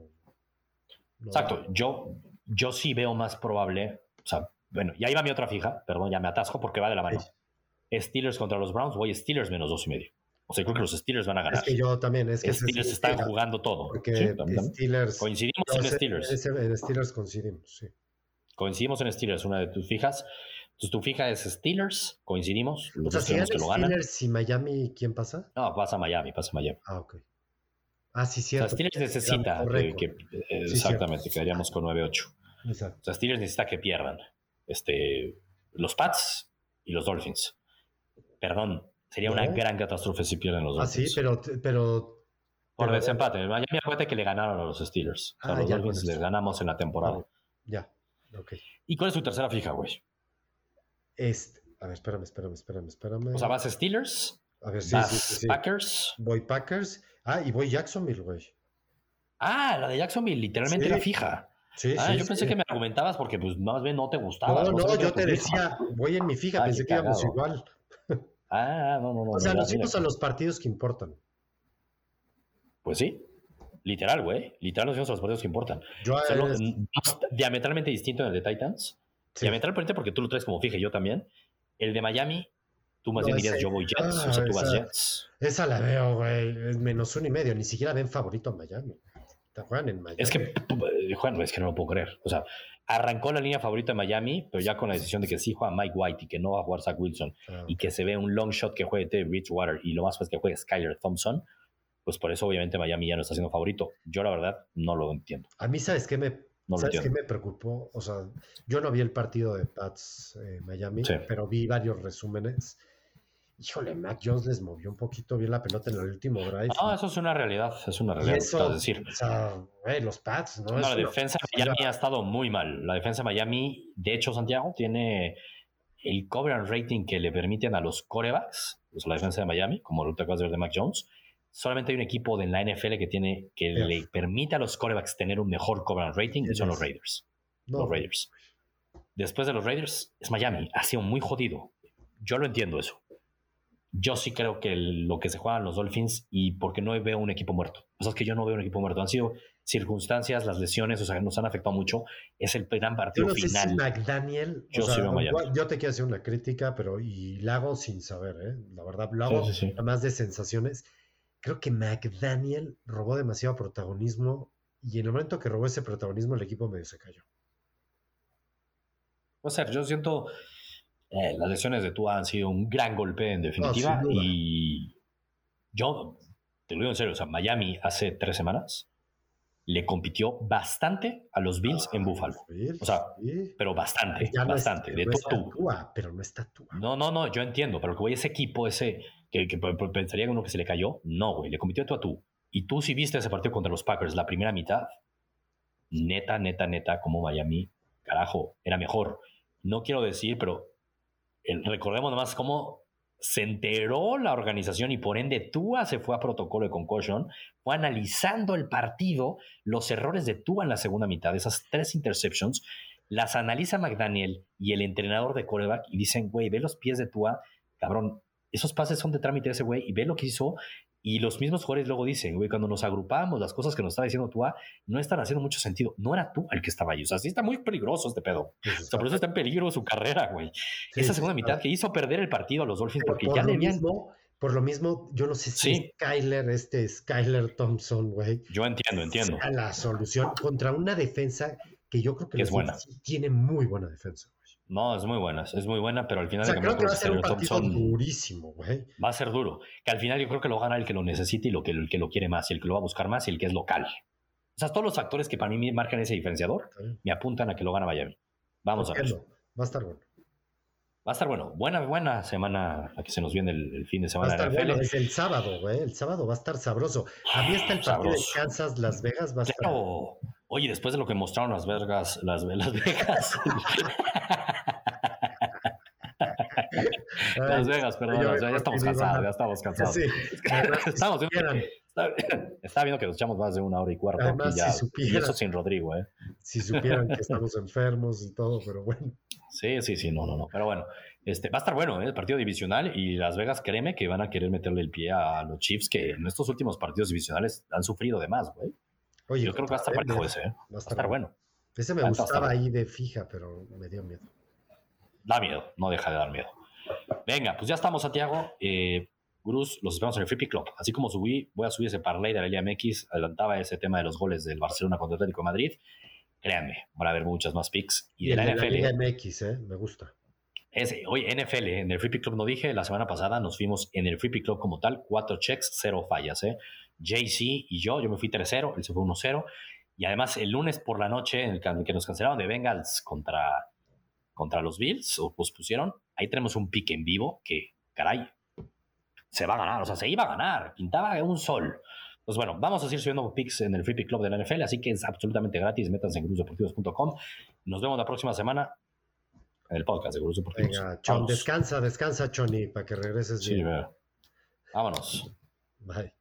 Exacto, yo, yo sí veo más probable, o sea, bueno, y ahí va mi otra fija, perdón, ya me atasco porque va de la mano. Steelers contra los Browns, voy Steelers menos dos y medio. O sea, creo que los Steelers van a ganar. Es que yo también, es que Steelers están jugando todo. Porque Steelers. Coincidimos en Steelers. En Steelers coincidimos, sí. Coincidimos en Steelers, una de tus fijas. Entonces tu fija es Steelers, coincidimos. Los o sea, si que lo ganan. Steelers y Miami, ¿quién pasa? No, pasa Miami, pasa Miami. Ah, ok. Ah, sí, cierto. O sea, Steelers necesita que, exactamente, quedaríamos con 9-8. Exacto. O sea, Steelers necesita que pierdan este, los Pats y los Dolphins. Perdón, sería una gran catástrofe si pierden los Dolphins. Ah, sí, pero... pero por desempate. Miami acuérdate que le ganaron a los Steelers. O sea, ah, los Dolphins les ganamos en la temporada. Ya, ok. ¿Y cuál es su tercera fija, güey? Este, a ver, espérame, espérame, espérame, espérame. O sea, vas Steelers. A ver, sí, sí, Packers. Voy Packers. Ah, y voy Jacksonville, güey. Ah, la de Jacksonville, literalmente la fija. Sí, ah, yo pensé que me argumentabas porque pues más bien no te gustaba. No, no, yo te decía, voy en mi fija, pensé que íbamos igual. (laughs) Ah, no, no, no. O sea, nos fuimos a los partidos que importan. Pues sí, literal, güey. Literal nos fuimos a los partidos que importan. Yo Solo, diametralmente distinto en el de Titans. Diametralmente porque tú lo traes como fija, yo también. El de Miami, tú más bien dirías yo voy Jets, o sea, tú vas Jets. Esa la veo, güey. Menos uno y medio. Ni siquiera ven favorito a Miami. Es que, eh, Juan, es que no lo puedo creer. O sea, arrancó la línea favorita de Miami, pero ya con la decisión de que sí juega Mike White y que no va a jugar Zach Wilson ah, y que se ve un long shot que juegue Teddy Bridgewater y lo más pues que juegue Skyler Thompson, pues por eso obviamente Miami ya no está siendo favorito. Yo la verdad no lo entiendo. A mí, ¿sabes qué me, ¿sabes qué me preocupó? O sea, yo no vi el partido de Pats eh, Miami, pero vi varios resúmenes híjole, Mac Jones les movió un poquito bien la pelota en el último drive. Ah, eso es una realidad, es una realidad. Eso, decir. O sea, los Pats, ¿no? la defensa de Miami ha estado muy mal. La defensa de Miami, de hecho, Santiago, tiene el cover and rating que le permiten a los corebacks, pues la defensa de Miami, como lo te acabas de ver de Mac Jones. Solamente hay un equipo de la NFL que tiene que le permite a los corebacks tener un mejor cover and rating y son los Raiders. Los Raiders. Después de los Raiders es Miami. Ha sido muy jodido. Yo lo entiendo eso yo sí creo que lo que se juegan los Dolphins y porque no veo un equipo muerto. O sea, es que yo no veo un equipo muerto. Han sido circunstancias, las lesiones, o sea, nos han afectado mucho. Es el gran partido yo no final. Si McDaniel, yo, yo te quiero hacer una crítica, pero y la hago sin saber, ¿eh? La verdad, lo hago más de sensaciones. Creo que McDaniel robó demasiado protagonismo y en el momento que robó ese protagonismo el equipo medio se cayó. O sea, yo siento eh, las lesiones de Tua han sido un gran golpe en definitiva. y yo te lo digo en serio, o sea, Miami hace tres semanas le compitió bastante a los Bills en ah, Buffalo. o sea, pero bastante, bastante. de no Tua, pero no está Tua. No, no, no, yo entiendo, pero que ese equipo, ese que, pensaría uno que se le cayó, no, güey, le compitió a tú. Y tú si viste ese partido contra los Packers, la primera mitad, neta, neta, neta, como Miami, carajo, era mejor. No quiero decir, pero recordemos nomás cómo se enteró la organización y por ende Tua se fue a protocolo de concussion, fue analizando el partido, los errores de Tua en la segunda mitad, esas tres interceptions, las analiza McDaniel y el entrenador de coreback y dicen, güey, ve los pies de Tua, cabrón, esos pases son de trámite de ese güey y ve lo que hizo y los mismos jugadores luego dicen, güey, cuando nos agrupamos, las cosas que nos estaba diciendo Tua no están haciendo mucho sentido. No era tú el que estaba ahí. O sea, sí está muy peligroso este pedo. o sea, por eso está en peligro su carrera, güey. Esa segunda mitad que hizo perder el partido a los Dolphins porque ya le habían... por lo mismo, yo no sé si Skyler, este Skyler Thompson, güey. Yo entiendo, entiendo. la solución contra una defensa que yo creo que, es buena. tiene muy buena defensa. No, es muy buena, es muy buena, pero al final... O sea, creo que va a ser un partido durísimo, güey. Va a ser duro. Que al final yo creo que lo gana el que lo necesite y lo que, el que lo quiere más, y el que lo va a buscar más y el que es local. O sea, todos los factores que para mí marcan ese diferenciador me apuntan a que lo gana Miami. Vamos a ver. Va a estar bueno. Va a estar bueno. Buena, buena semana la que se nos viene el, fin de semana. Va a estar bueno, es el sábado, güey. El sábado va a estar sabroso. A mí está el partido de Kansas, Las Vegas, va a estar... Oye, después de lo que mostraron Las Vegas, Las, las Vegas. (laughs) Las Vegas, perdón, ya, estamos cansados, ya estamos cansados. Sí, (laughs) estamos está, viendo que nos echamos más de una hora y cuarto Además, ya, si supieran, y eso sin Rodrigo, ¿eh? Si supieran que (laughs) estamos enfermos y todo, pero bueno. Sí, sí, sí, no, no, no. Pero bueno, este, va a estar bueno ¿eh? el partido divisional y Las Vegas, créeme que van a querer meterle el pie a los Chiefs que en estos últimos partidos divisionales han sufrido de más, güey. Oye, yo creo que va a estar parejo ese, ¿eh? Va a estar, bueno. Ese me gustaba ahí de fija, pero me dio miedo. Da miedo, no deja de dar miedo. Venga, pues ya estamos, Santiago. Eh, Gurús, los esperamos en el Free Pick Club. Así como subí, voy a subir ese parlay de la Liga MX, adelantaba ese tema de los goles del Barcelona contra Atlético de Madrid. Créanme, van a haber muchas más picks. Y, de la, NFL. Liga MX, ¿eh? me gusta. Ese, oye, NFL, en el Free Pick Club no dije, la semana pasada nos fuimos en el Free Pick Club como tal, cuatro checks, cero fallas. ¿eh? JC y yo, yo me fui 3-0, él se fue 1-0. Y además el lunes por la noche, en el que nos cancelaron de Bengals contra, contra los Bills, o pues pusieron, ahí tenemos un pick en vivo que, caray, se va a ganar, o sea, se iba a ganar, pintaba un sol. Pues bueno, vamos a seguir subiendo picks en el Free Pick Club de la NFL, así que es absolutamente gratis, métanse en cruzdeportivos.com. Nos vemos la próxima semana en el podcast de Cruz Deportivos. Venga, Chon, descansa, descansa, Choni, para que regreses bien. Sí, Vámonos. Bye.